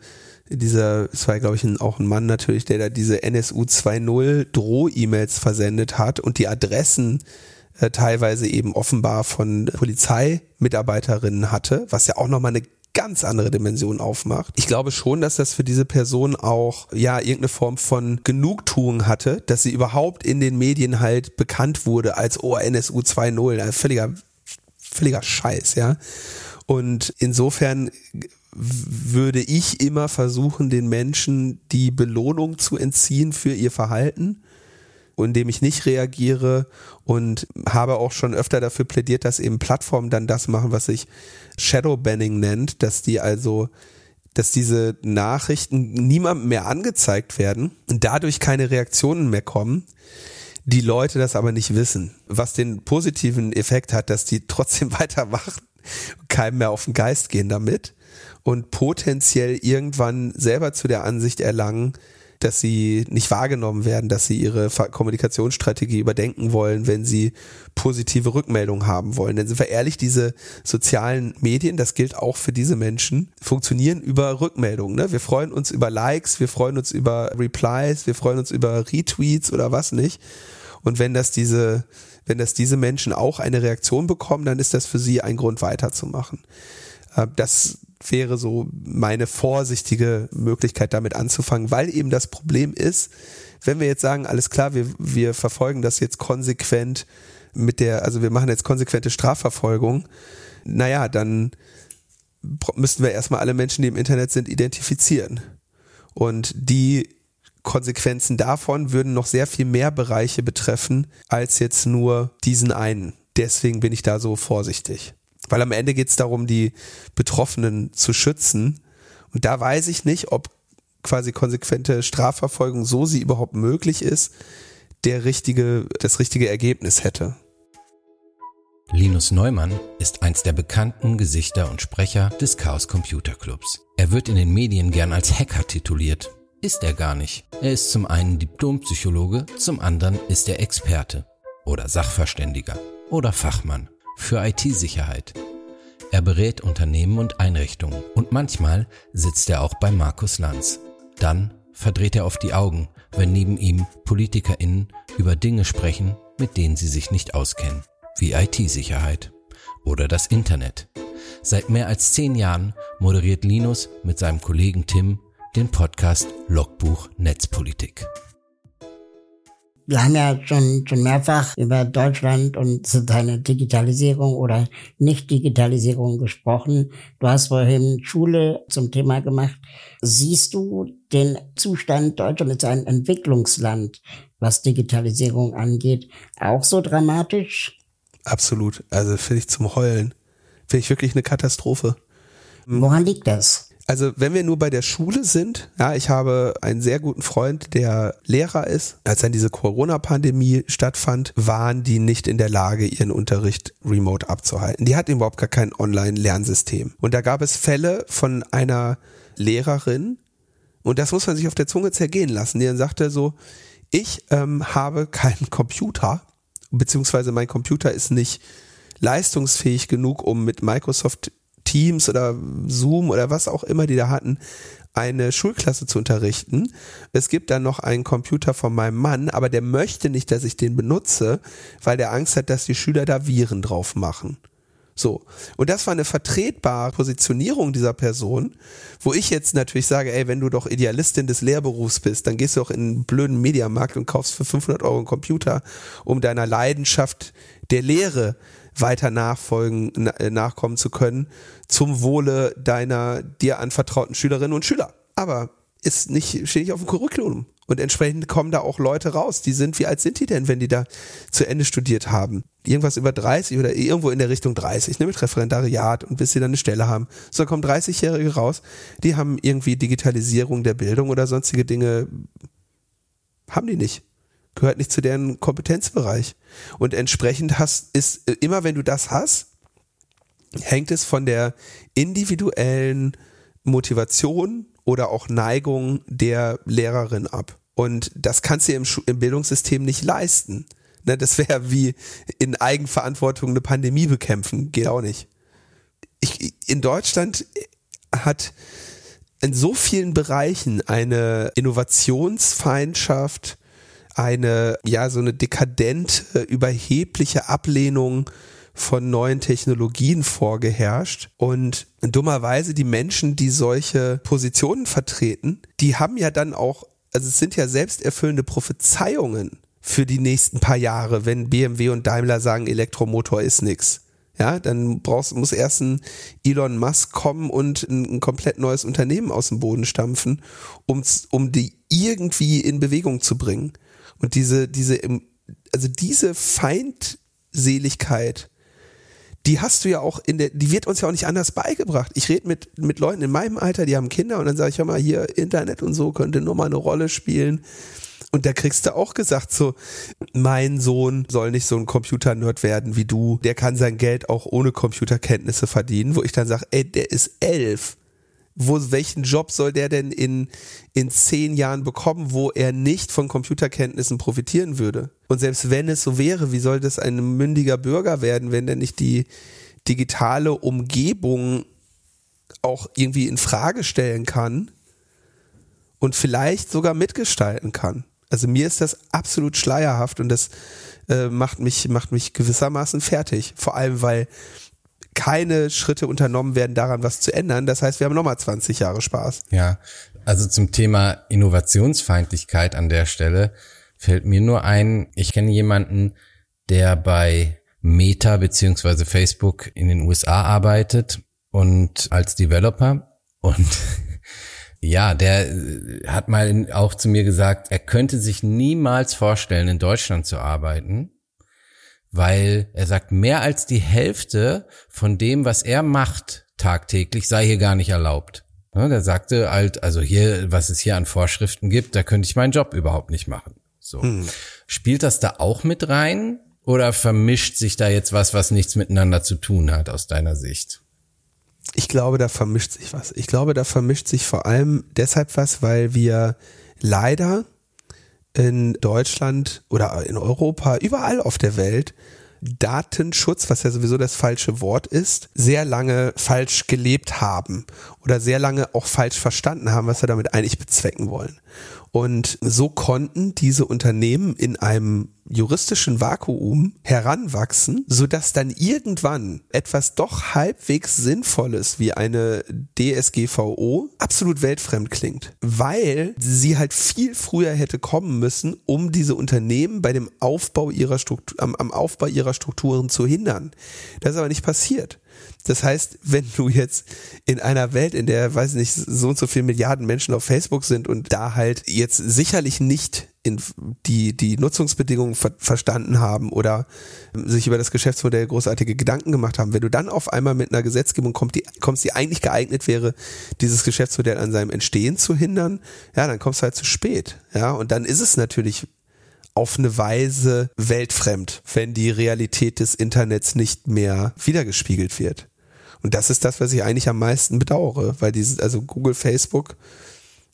dieser, es war glaube ich ein, auch ein Mann natürlich, der da diese NSU 2.0 Droh-E-Mails versendet hat und die Adressen äh, teilweise eben offenbar von Polizeimitarbeiterinnen hatte, was ja auch nochmal eine ganz andere Dimension aufmacht. Ich glaube schon, dass das für diese Person auch ja irgendeine Form von Genugtuung hatte, dass sie überhaupt in den Medien halt bekannt wurde als oh, NSU 2.0, völliger völliger Scheiß, ja. Und insofern würde ich immer versuchen, den Menschen die Belohnung zu entziehen für ihr Verhalten indem ich nicht reagiere und habe auch schon öfter dafür plädiert, dass eben Plattformen dann das machen, was sich Shadowbanning nennt, dass die also dass diese Nachrichten niemandem mehr angezeigt werden und dadurch keine Reaktionen mehr kommen, die Leute das aber nicht wissen. Was den positiven Effekt hat, dass die trotzdem weitermachen keinem mehr auf den Geist gehen damit und potenziell irgendwann selber zu der Ansicht erlangen, dass sie nicht wahrgenommen werden, dass sie ihre Kommunikationsstrategie überdenken wollen, wenn sie positive Rückmeldungen haben wollen. Denn sind wir ehrlich, diese sozialen Medien, das gilt auch für diese Menschen, funktionieren über Rückmeldungen. Ne? Wir freuen uns über Likes, wir freuen uns über Replies, wir freuen uns über Retweets oder was nicht. Und wenn das diese, wenn das diese Menschen auch eine Reaktion bekommen, dann ist das für sie ein Grund weiterzumachen. Äh, das wäre so meine vorsichtige Möglichkeit damit anzufangen, weil eben das Problem ist, wenn wir jetzt sagen, alles klar, wir, wir verfolgen das jetzt konsequent mit der, also wir machen jetzt konsequente Strafverfolgung, naja, dann müssten wir erstmal alle Menschen, die im Internet sind, identifizieren. Und die Konsequenzen davon würden noch sehr viel mehr Bereiche betreffen, als jetzt nur diesen einen. Deswegen bin ich da so vorsichtig. Weil am Ende geht es darum, die Betroffenen zu schützen. Und da weiß ich nicht, ob quasi konsequente Strafverfolgung, so sie überhaupt möglich ist, der richtige, das richtige Ergebnis hätte. Linus Neumann ist eins der bekannten Gesichter und Sprecher des Chaos Computer Clubs. Er wird in den Medien gern als Hacker tituliert. Ist er gar nicht. Er ist zum einen Diplompsychologe, zum anderen ist er Experte oder Sachverständiger oder Fachmann für IT-Sicherheit. Er berät Unternehmen und Einrichtungen und manchmal sitzt er auch bei Markus Lanz. Dann verdreht er oft die Augen, wenn neben ihm PolitikerInnen über Dinge sprechen, mit denen sie sich nicht auskennen, wie IT-Sicherheit oder das Internet. Seit mehr als zehn Jahren moderiert Linus mit seinem Kollegen Tim den Podcast Logbuch Netzpolitik. Wir haben ja schon, schon mehrfach über Deutschland und seine Digitalisierung oder Nicht-Digitalisierung gesprochen. Du hast vorhin Schule zum Thema gemacht. Siehst du den Zustand Deutschland als ein Entwicklungsland, was Digitalisierung angeht, auch so dramatisch? Absolut. Also finde ich zum Heulen. Finde ich wirklich eine Katastrophe. Woran liegt das? Also wenn wir nur bei der Schule sind, ja, ich habe einen sehr guten Freund, der Lehrer ist. Als dann diese Corona-Pandemie stattfand, waren die nicht in der Lage, ihren Unterricht remote abzuhalten. Die hatten überhaupt gar kein Online-Lernsystem. Und da gab es Fälle von einer Lehrerin, und das muss man sich auf der Zunge zergehen lassen, die dann sagte so, ich ähm, habe keinen Computer, beziehungsweise mein Computer ist nicht leistungsfähig genug, um mit Microsoft Teams oder Zoom oder was auch immer die da hatten, eine Schulklasse zu unterrichten. Es gibt dann noch einen Computer von meinem Mann, aber der möchte nicht, dass ich den benutze, weil der Angst hat, dass die Schüler da Viren drauf machen. So. Und das war eine vertretbare Positionierung dieser Person, wo ich jetzt natürlich sage, ey, wenn du doch Idealistin des Lehrberufs bist, dann gehst du auch in einen blöden Mediamarkt und kaufst für 500 Euro einen Computer, um deiner Leidenschaft der Lehre weiter nachfolgen, äh, nachkommen zu können, zum Wohle deiner dir anvertrauten Schülerinnen und Schüler. Aber ist nicht, steht nicht auf dem Curriculum. Und entsprechend kommen da auch Leute raus. Die sind, wie alt sind die denn, wenn die da zu Ende studiert haben? Irgendwas über 30 oder irgendwo in der Richtung 30, ne, mit Referendariat und bis sie dann eine Stelle haben. So kommen 30-Jährige raus, die haben irgendwie Digitalisierung der Bildung oder sonstige Dinge, haben die nicht gehört nicht zu deren Kompetenzbereich. Und entsprechend hast, ist, immer wenn du das hast, hängt es von der individuellen Motivation oder auch Neigung der Lehrerin ab. Und das kannst du im, im Bildungssystem nicht leisten. Ne, das wäre wie in Eigenverantwortung eine Pandemie bekämpfen. Geht auch nicht. Ich, in Deutschland hat in so vielen Bereichen eine Innovationsfeindschaft, eine, ja, so eine dekadente, überhebliche Ablehnung von neuen Technologien vorgeherrscht. Und dummerweise die Menschen, die solche Positionen vertreten, die haben ja dann auch, also es sind ja selbsterfüllende Prophezeiungen für die nächsten paar Jahre, wenn BMW und Daimler sagen, Elektromotor ist nix. Ja, dann brauchst, muss erst ein Elon Musk kommen und ein, ein komplett neues Unternehmen aus dem Boden stampfen, um, um die irgendwie in Bewegung zu bringen. Und diese, diese, also diese Feindseligkeit, die hast du ja auch in der, die wird uns ja auch nicht anders beigebracht. Ich rede mit, mit Leuten in meinem Alter, die haben Kinder und dann sage ich, hör mal, hier Internet und so könnte nur mal eine Rolle spielen. Und da kriegst du auch gesagt, so, mein Sohn soll nicht so ein Computer-Nerd werden wie du. Der kann sein Geld auch ohne Computerkenntnisse verdienen, wo ich dann sage, ey, der ist elf wo, welchen Job soll der denn in, in zehn Jahren bekommen, wo er nicht von Computerkenntnissen profitieren würde? Und selbst wenn es so wäre, wie soll das ein mündiger Bürger werden, wenn der nicht die digitale Umgebung auch irgendwie in Frage stellen kann und vielleicht sogar mitgestalten kann? Also mir ist das absolut schleierhaft und das äh, macht mich macht mich gewissermaßen fertig. Vor allem weil keine Schritte unternommen werden, daran was zu ändern. Das heißt, wir haben nochmal 20 Jahre Spaß. Ja, also zum Thema Innovationsfeindlichkeit an der Stelle fällt mir nur ein, ich kenne jemanden, der bei Meta beziehungsweise Facebook in den USA arbeitet und als Developer und ja, der hat mal auch zu mir gesagt, er könnte sich niemals vorstellen, in Deutschland zu arbeiten, weil er sagt, mehr als die Hälfte von dem, was er macht tagtäglich, sei hier gar nicht erlaubt. Ja, der sagte halt, also hier, was es hier an Vorschriften gibt, da könnte ich meinen Job überhaupt nicht machen. So. Hm. Spielt das da auch mit rein? Oder vermischt sich da jetzt was, was nichts miteinander zu tun hat, aus deiner Sicht? Ich glaube, da vermischt sich was. Ich glaube, da vermischt sich vor allem deshalb was, weil wir leider in Deutschland oder in Europa, überall auf der Welt Datenschutz, was ja sowieso das falsche Wort ist, sehr lange falsch gelebt haben oder sehr lange auch falsch verstanden haben, was wir damit eigentlich bezwecken wollen. Und so konnten diese Unternehmen in einem juristischen Vakuum heranwachsen, sodass dann irgendwann etwas doch halbwegs Sinnvolles wie eine DSGVO absolut weltfremd klingt, weil sie halt viel früher hätte kommen müssen, um diese Unternehmen bei dem Aufbau ihrer Struktur, am, am Aufbau ihrer Strukturen zu hindern. Das ist aber nicht passiert. Das heißt, wenn du jetzt in einer Welt, in der, weiß nicht, so und so viele Milliarden Menschen auf Facebook sind und da halt jetzt sicherlich nicht in die, die Nutzungsbedingungen ver verstanden haben oder sich über das Geschäftsmodell großartige Gedanken gemacht haben, wenn du dann auf einmal mit einer Gesetzgebung kommst, die, kommst, die eigentlich geeignet wäre, dieses Geschäftsmodell an seinem Entstehen zu hindern, ja, dann kommst du halt zu spät. Ja, und dann ist es natürlich auf eine Weise weltfremd, wenn die Realität des Internets nicht mehr wiedergespiegelt wird. Und das ist das, was ich eigentlich am meisten bedauere, weil diese, also Google, Facebook,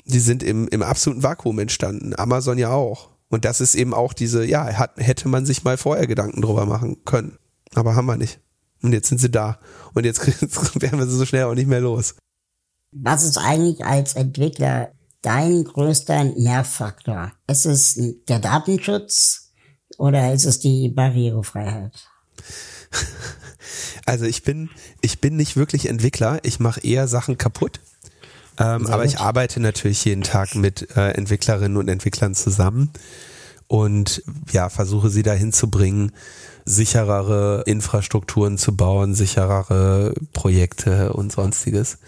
die sind im, im absoluten Vakuum entstanden. Amazon ja auch. Und das ist eben auch diese, ja, hat, hätte man sich mal vorher Gedanken drüber machen können. Aber haben wir nicht. Und jetzt sind sie da. Und jetzt, jetzt werden wir sie so schnell auch nicht mehr los. Was ist eigentlich als Entwickler dein größter Nervfaktor? Ist es der Datenschutz oder ist es die Barrierefreiheit? Also ich bin, ich bin nicht wirklich Entwickler. Ich mache eher Sachen kaputt. Ähm, aber ich arbeite natürlich jeden Tag mit äh, Entwicklerinnen und Entwicklern zusammen und ja, versuche sie dahin zu bringen, sicherere Infrastrukturen zu bauen, sicherere Projekte und sonstiges.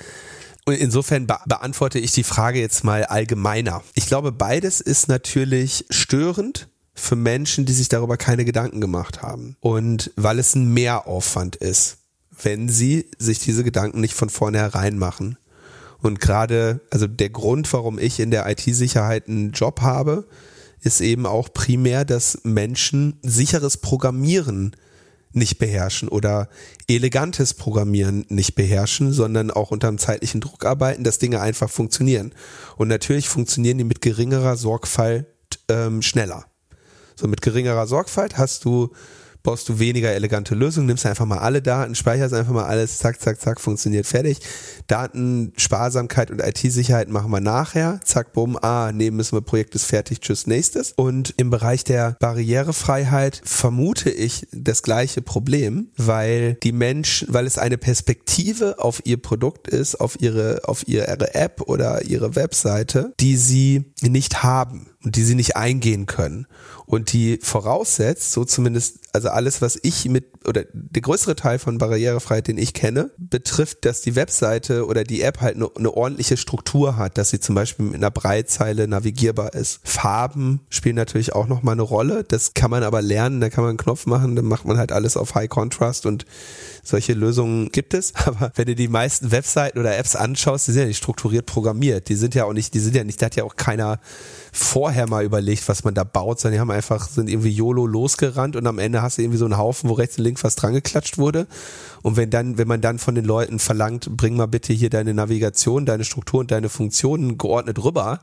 Und insofern be beantworte ich die Frage jetzt mal allgemeiner. Ich glaube, beides ist natürlich störend für Menschen, die sich darüber keine Gedanken gemacht haben. Und weil es ein Mehraufwand ist, wenn sie sich diese Gedanken nicht von vornherein machen. Und gerade, also der Grund, warum ich in der IT-Sicherheit einen Job habe, ist eben auch primär, dass Menschen sicheres Programmieren nicht beherrschen oder elegantes Programmieren nicht beherrschen, sondern auch unter einem zeitlichen Druck arbeiten, dass Dinge einfach funktionieren. Und natürlich funktionieren die mit geringerer Sorgfalt ähm, schneller. So mit geringerer Sorgfalt hast du baust du weniger elegante Lösungen, nimmst einfach mal alle Daten, speicherst einfach mal alles, zack, zack, zack, funktioniert fertig. Datensparsamkeit und IT-Sicherheit machen wir nachher, zack, bumm, ah, nee, müssen wir, Projekt ist fertig, tschüss, nächstes. Und im Bereich der Barrierefreiheit vermute ich das gleiche Problem, weil die Menschen, weil es eine Perspektive auf ihr Produkt ist, auf ihre, auf ihre App oder ihre Webseite, die sie nicht haben und die sie nicht eingehen können. Und die voraussetzt, so zumindest, also alles, was ich mit, oder der größere Teil von Barrierefreiheit, den ich kenne, betrifft, dass die Webseite oder die App halt eine, eine ordentliche Struktur hat, dass sie zum Beispiel mit einer Breitzeile navigierbar ist. Farben spielen natürlich auch nochmal eine Rolle, das kann man aber lernen, da kann man einen Knopf machen, dann macht man halt alles auf High Contrast und solche Lösungen gibt es, aber wenn du die meisten Webseiten oder Apps anschaust, die sind ja nicht strukturiert programmiert, die sind ja auch nicht, die sind ja nicht, da hat ja auch keiner vorher mal überlegt, was man da baut, sondern die haben einfach, sind irgendwie YOLO losgerannt und am Ende hast du irgendwie so einen Haufen, wo rechts und links was dran geklatscht wurde. Und wenn dann, wenn man dann von den Leuten verlangt, bring mal bitte hier deine Navigation, deine Struktur und deine Funktionen geordnet rüber,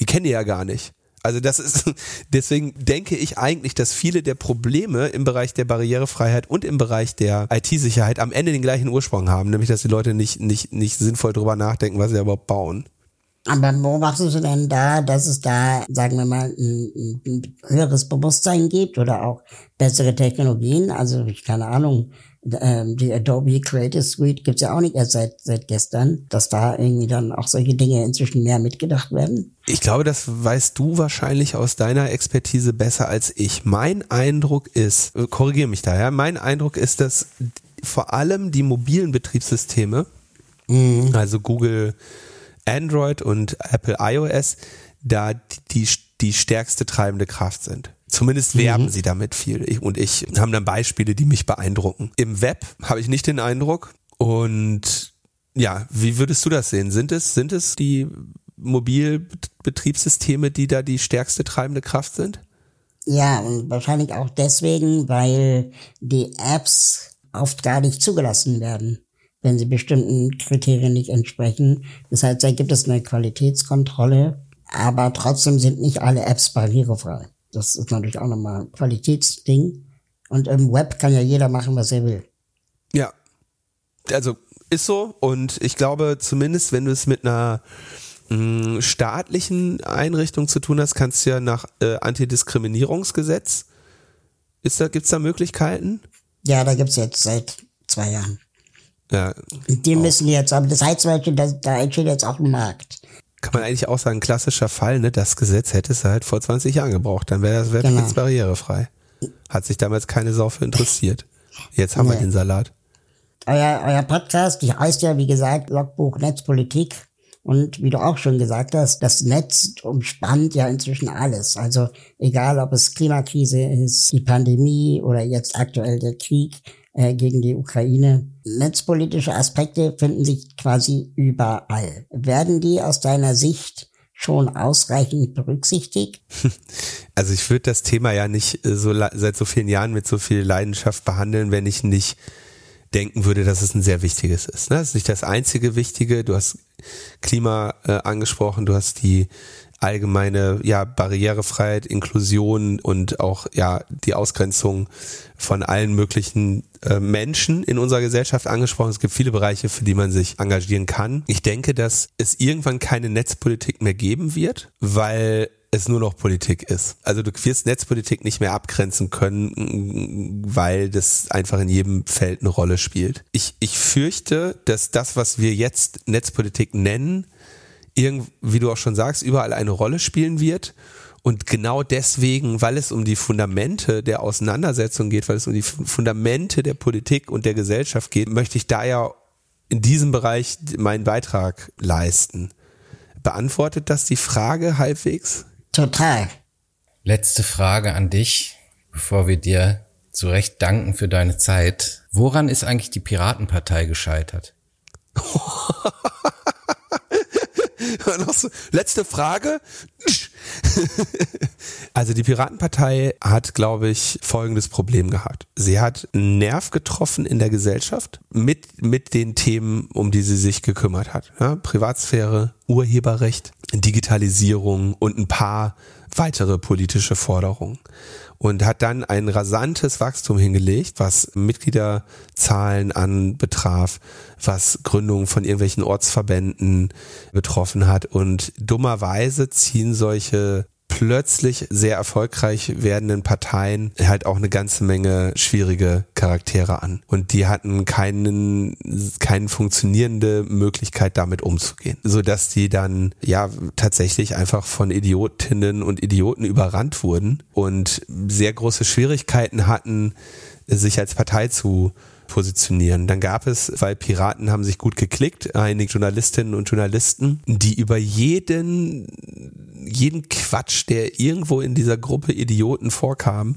die kennen die ja gar nicht. Also das ist, deswegen denke ich eigentlich, dass viele der Probleme im Bereich der Barrierefreiheit und im Bereich der IT-Sicherheit am Ende den gleichen Ursprung haben, nämlich dass die Leute nicht, nicht, nicht sinnvoll drüber nachdenken, was sie überhaupt bauen. Aber wo machst du denn da, dass es da, sagen wir mal, ein, ein höheres Bewusstsein gibt oder auch bessere Technologien? Also, ich keine Ahnung, ähm, die Adobe Creative Suite gibt's ja auch nicht erst seit, seit gestern, dass da irgendwie dann auch solche Dinge inzwischen mehr mitgedacht werden. Ich glaube, das weißt du wahrscheinlich aus deiner Expertise besser als ich. Mein Eindruck ist, äh, korrigiere mich da, ja, mein Eindruck ist, dass vor allem die mobilen Betriebssysteme, mhm. also Google, Android und Apple iOS da die, die stärkste treibende Kraft sind. Zumindest werben mhm. sie damit viel. Ich und ich haben dann Beispiele, die mich beeindrucken. Im Web habe ich nicht den Eindruck. Und ja, wie würdest du das sehen? Sind es, sind es die Mobilbetriebssysteme, die da die stärkste treibende Kraft sind? Ja, und wahrscheinlich auch deswegen, weil die Apps oft gar nicht zugelassen werden wenn sie bestimmten Kriterien nicht entsprechen. Das heißt, da gibt es eine Qualitätskontrolle, aber trotzdem sind nicht alle Apps barrierefrei. Das ist natürlich auch nochmal ein Qualitätsding. Und im Web kann ja jeder machen, was er will. Ja, also ist so. Und ich glaube, zumindest wenn du es mit einer mh, staatlichen Einrichtungen zu tun hast, kannst du ja nach äh, Antidiskriminierungsgesetz. Ist da, gibt's da Möglichkeiten? Ja, da gibt's jetzt seit zwei Jahren. Ja, Die müssen jetzt, aber das heißt zum Beispiel, da, da entsteht jetzt auch ein Markt. kann man eigentlich auch sagen, klassischer Fall, ne? Das Gesetz hättest du halt vor 20 Jahren gebraucht, dann wäre das wäre Genau. jetzt barrierefrei. Hat sich damals keine Sau für interessiert. Jetzt haben wir Nee. den Salat. Euer, euer Podcast, die heißt ja, wie gesagt, Logbuch Netzpolitik. Und wie du auch schon gesagt hast, das Netz umspannt ja inzwischen alles. Also egal, ob es Klimakrise ist, die Pandemie oder jetzt aktuell der Krieg äh, gegen die Ukraine. Netzpolitische Aspekte finden sich quasi überall. Werden die aus deiner Sicht schon ausreichend berücksichtigt? Also ich würde das Thema ja nicht äh, so seit so vielen Jahren mit so viel Leidenschaft behandeln, wenn ich nicht denken würde, dass es ein sehr wichtiges ist. Ne? Das ist nicht das einzige Wichtige. Du hast Klima äh, angesprochen, du hast die allgemeine ja Barrierefreiheit, Inklusion und auch ja die Ausgrenzung von allen möglichen äh, Menschen in unserer Gesellschaft angesprochen. Es gibt viele Bereiche, für die man sich engagieren kann. Ich denke, dass es irgendwann keine Netzpolitik mehr geben wird, weil es nur noch Politik ist. Also du wirst Netzpolitik nicht mehr abgrenzen können, weil das einfach in jedem Feld eine Rolle spielt. Ich, ich fürchte, dass das, was wir jetzt Netzpolitik nennen, irgend, wie du auch schon sagst, überall eine Rolle spielen wird. Und genau deswegen, weil es um die Fundamente der Auseinandersetzung geht, weil es um die Fundamente der Politik und der Gesellschaft geht, möchte ich da ja in diesem Bereich meinen Beitrag leisten. Beantwortet das die Frage halbwegs? Total. Letzte Frage an dich, bevor wir dir zu Recht danken für deine Zeit. Woran ist eigentlich die Piratenpartei gescheitert? So, letzte Frage. Also die Piratenpartei hat, glaube ich, folgendes Problem gehabt. Sie hat einen Nerv getroffen in der Gesellschaft mit, mit den Themen, um die sie sich gekümmert hat. Ja, Privatsphäre, Urheberrecht, Digitalisierung und ein paar weitere politische Forderungen. Und hat dann ein rasantes Wachstum hingelegt, was Mitgliederzahlen anbetraf, was Gründungen von irgendwelchen Ortsverbänden betroffen hat. Und dummerweise ziehen solche plötzlich sehr erfolgreich werdenden Parteien halt auch eine ganze Menge schwierige Charaktere an. Und die hatten keinen, keine funktionierende Möglichkeit damit umzugehen. So dass die dann ja tatsächlich einfach von Idiotinnen und Idioten überrannt wurden und sehr große Schwierigkeiten hatten, sich als Partei zu positionieren. Dann gab es, weil Piraten haben sich gut geklickt, einige Journalistinnen und Journalisten, die über jeden, jeden Quatsch, der irgendwo in dieser Gruppe Idioten vorkam,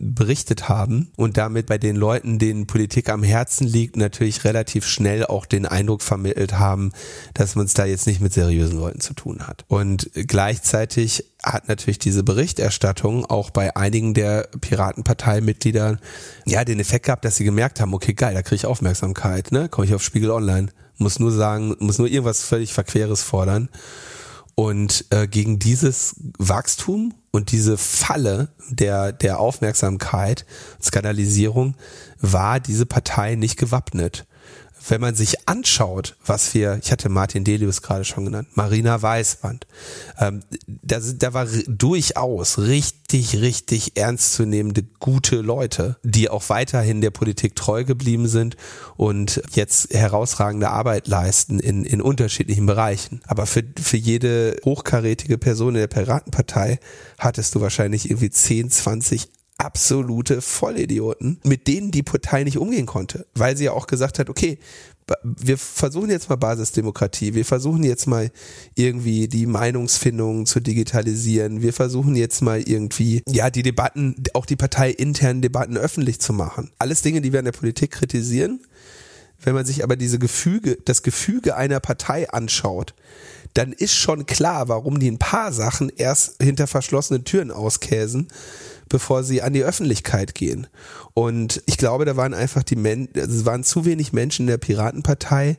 berichtet haben und damit bei den Leuten, denen Politik am Herzen liegt, natürlich relativ schnell auch den Eindruck vermittelt haben, dass man es da jetzt nicht mit seriösen Leuten zu tun hat. Und gleichzeitig hat natürlich diese Berichterstattung auch bei einigen der Piratenparteimitgliedern ja den Effekt gehabt, dass sie gemerkt haben, okay, geil, da kriege ich Aufmerksamkeit, ne? Komme ich auf Spiegel Online, muss nur sagen, muss nur irgendwas völlig Verqueres fordern. Und äh, gegen dieses Wachstum und diese Falle der, der Aufmerksamkeit, Skandalisierung, war diese Partei nicht gewappnet. Wenn man sich anschaut, was wir, ich hatte Martin Delius gerade schon genannt, Marina Weißband, ähm, da, da war durchaus richtig, richtig ernstzunehmende, gute Leute, die auch weiterhin der Politik treu geblieben sind und jetzt herausragende Arbeit leisten in, in unterschiedlichen Bereichen. Aber für, für jede hochkarätige Person in der Piratenpartei hattest du wahrscheinlich irgendwie 10, 20 absolute Vollidioten, mit denen die Partei nicht umgehen konnte, weil sie ja auch gesagt hat, okay, wir versuchen jetzt mal Basisdemokratie, wir versuchen jetzt mal irgendwie die Meinungsfindung zu digitalisieren, wir versuchen jetzt mal irgendwie, ja, die Debatten, auch die parteiinternen Debatten öffentlich zu machen. Alles Dinge, die wir an der Politik kritisieren. Wenn man sich aber diese Gefüge, das Gefüge einer Partei anschaut, dann ist schon klar, warum die ein paar Sachen erst hinter verschlossenen Türen auskäsen, bevor sie an die Öffentlichkeit gehen. Und ich glaube, da waren einfach die Men also es waren zu wenig Menschen in der Piratenpartei,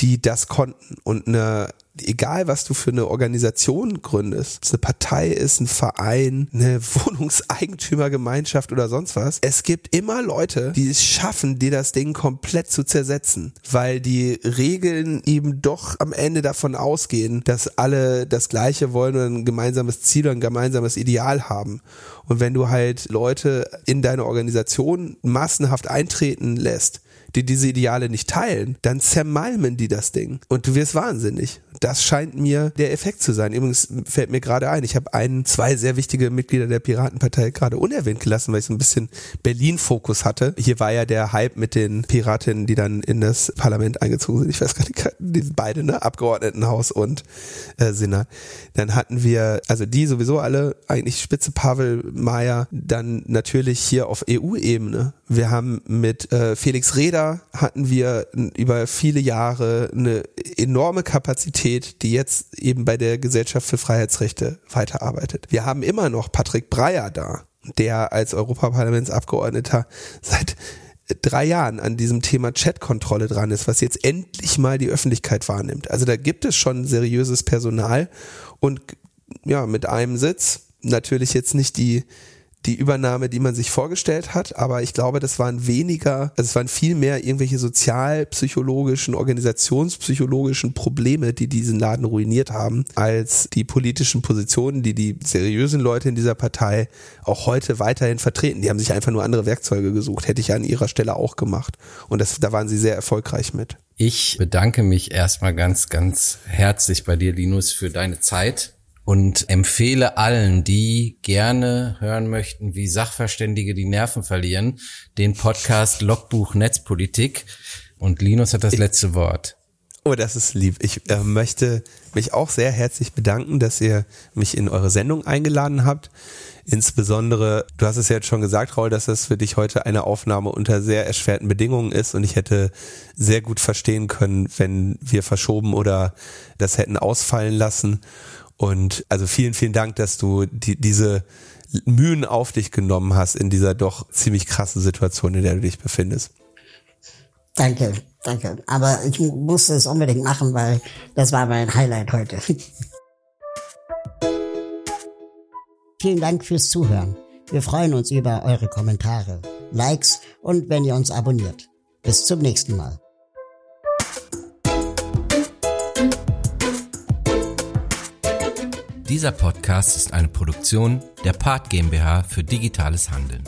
die das konnten und eine egal was du für eine Organisation gründest, eine Partei ist, ein Verein, eine Wohnungseigentümergemeinschaft oder sonst was, es gibt immer Leute, die es schaffen, dir das Ding komplett zu zersetzen, weil die Regeln eben doch am Ende davon ausgehen, dass alle das Gleiche wollen und ein gemeinsames Ziel und ein gemeinsames Ideal haben. Und wenn du halt Leute in deine Organisation massenhaft eintreten lässt, die diese Ideale nicht teilen, dann zermalmen die das Ding und du wirst wahnsinnig. Das scheint mir der Effekt zu sein. Übrigens fällt mir gerade ein, ich habe einen, zwei sehr wichtige Mitglieder der Piratenpartei gerade unerwähnt gelassen, weil ich so ein bisschen Berlin-Fokus hatte. Hier war ja der Hype mit den Piratinnen, die dann in das Parlament eingezogen sind. Ich weiß gar nicht, die beide, ne? Abgeordnetenhaus und äh, Senat. Dann hatten wir, also die sowieso alle, eigentlich Spitze Pavel Mayer, dann natürlich hier auf EU-Ebene. Wir haben mit äh, Felix Reda hatten wir über viele Jahre eine enorme Kapazität die jetzt eben bei der Gesellschaft für Freiheitsrechte weiterarbeitet. Wir haben immer noch Patrick Breyer da, der als Europaparlamentsabgeordneter seit drei Jahren an diesem Thema Chatkontrolle dran ist, was jetzt endlich mal die Öffentlichkeit wahrnimmt. Also da gibt es schon seriöses Personal und ja, mit einem Sitz natürlich jetzt nicht die die Übernahme, die man sich vorgestellt hat, aber ich glaube, das waren weniger, also es waren viel mehr irgendwelche sozialpsychologischen, organisationspsychologischen Probleme, die diesen Laden ruiniert haben, als die politischen Positionen, die die seriösen Leute in dieser Partei auch heute weiterhin vertreten. Die haben sich einfach nur andere Werkzeuge gesucht, hätte ich an ihrer Stelle auch gemacht. Und das, da waren sie sehr erfolgreich mit. Ich bedanke mich erstmal ganz, ganz herzlich bei dir, Linus, für deine Zeit und empfehle allen, die gerne hören möchten, wie Sachverständige die Nerven verlieren, den Podcast Logbuch Netzpolitik. Und Linus hat das letzte Wort. Oh, das ist lieb. Ich äh, möchte mich auch sehr herzlich bedanken, dass ihr mich in eure Sendung eingeladen habt. Insbesondere, du hast es ja jetzt schon gesagt, Raul, dass das für dich heute eine Aufnahme unter sehr erschwerten Bedingungen ist und ich hätte sehr gut verstehen können, wenn wir verschoben oder das hätten ausfallen lassen. Und also vielen, vielen Dank, dass du die, diese Mühen auf dich genommen hast in dieser doch ziemlich krassen Situation, in der du dich befindest. Danke, danke. Aber ich musste es unbedingt machen, weil das war mein Highlight heute. Vielen Dank fürs Zuhören. Wir freuen uns über eure Kommentare, Likes und wenn ihr uns abonniert. Bis zum nächsten Mal. Dieser Podcast ist eine Produktion der Part GmbH für digitales Handeln.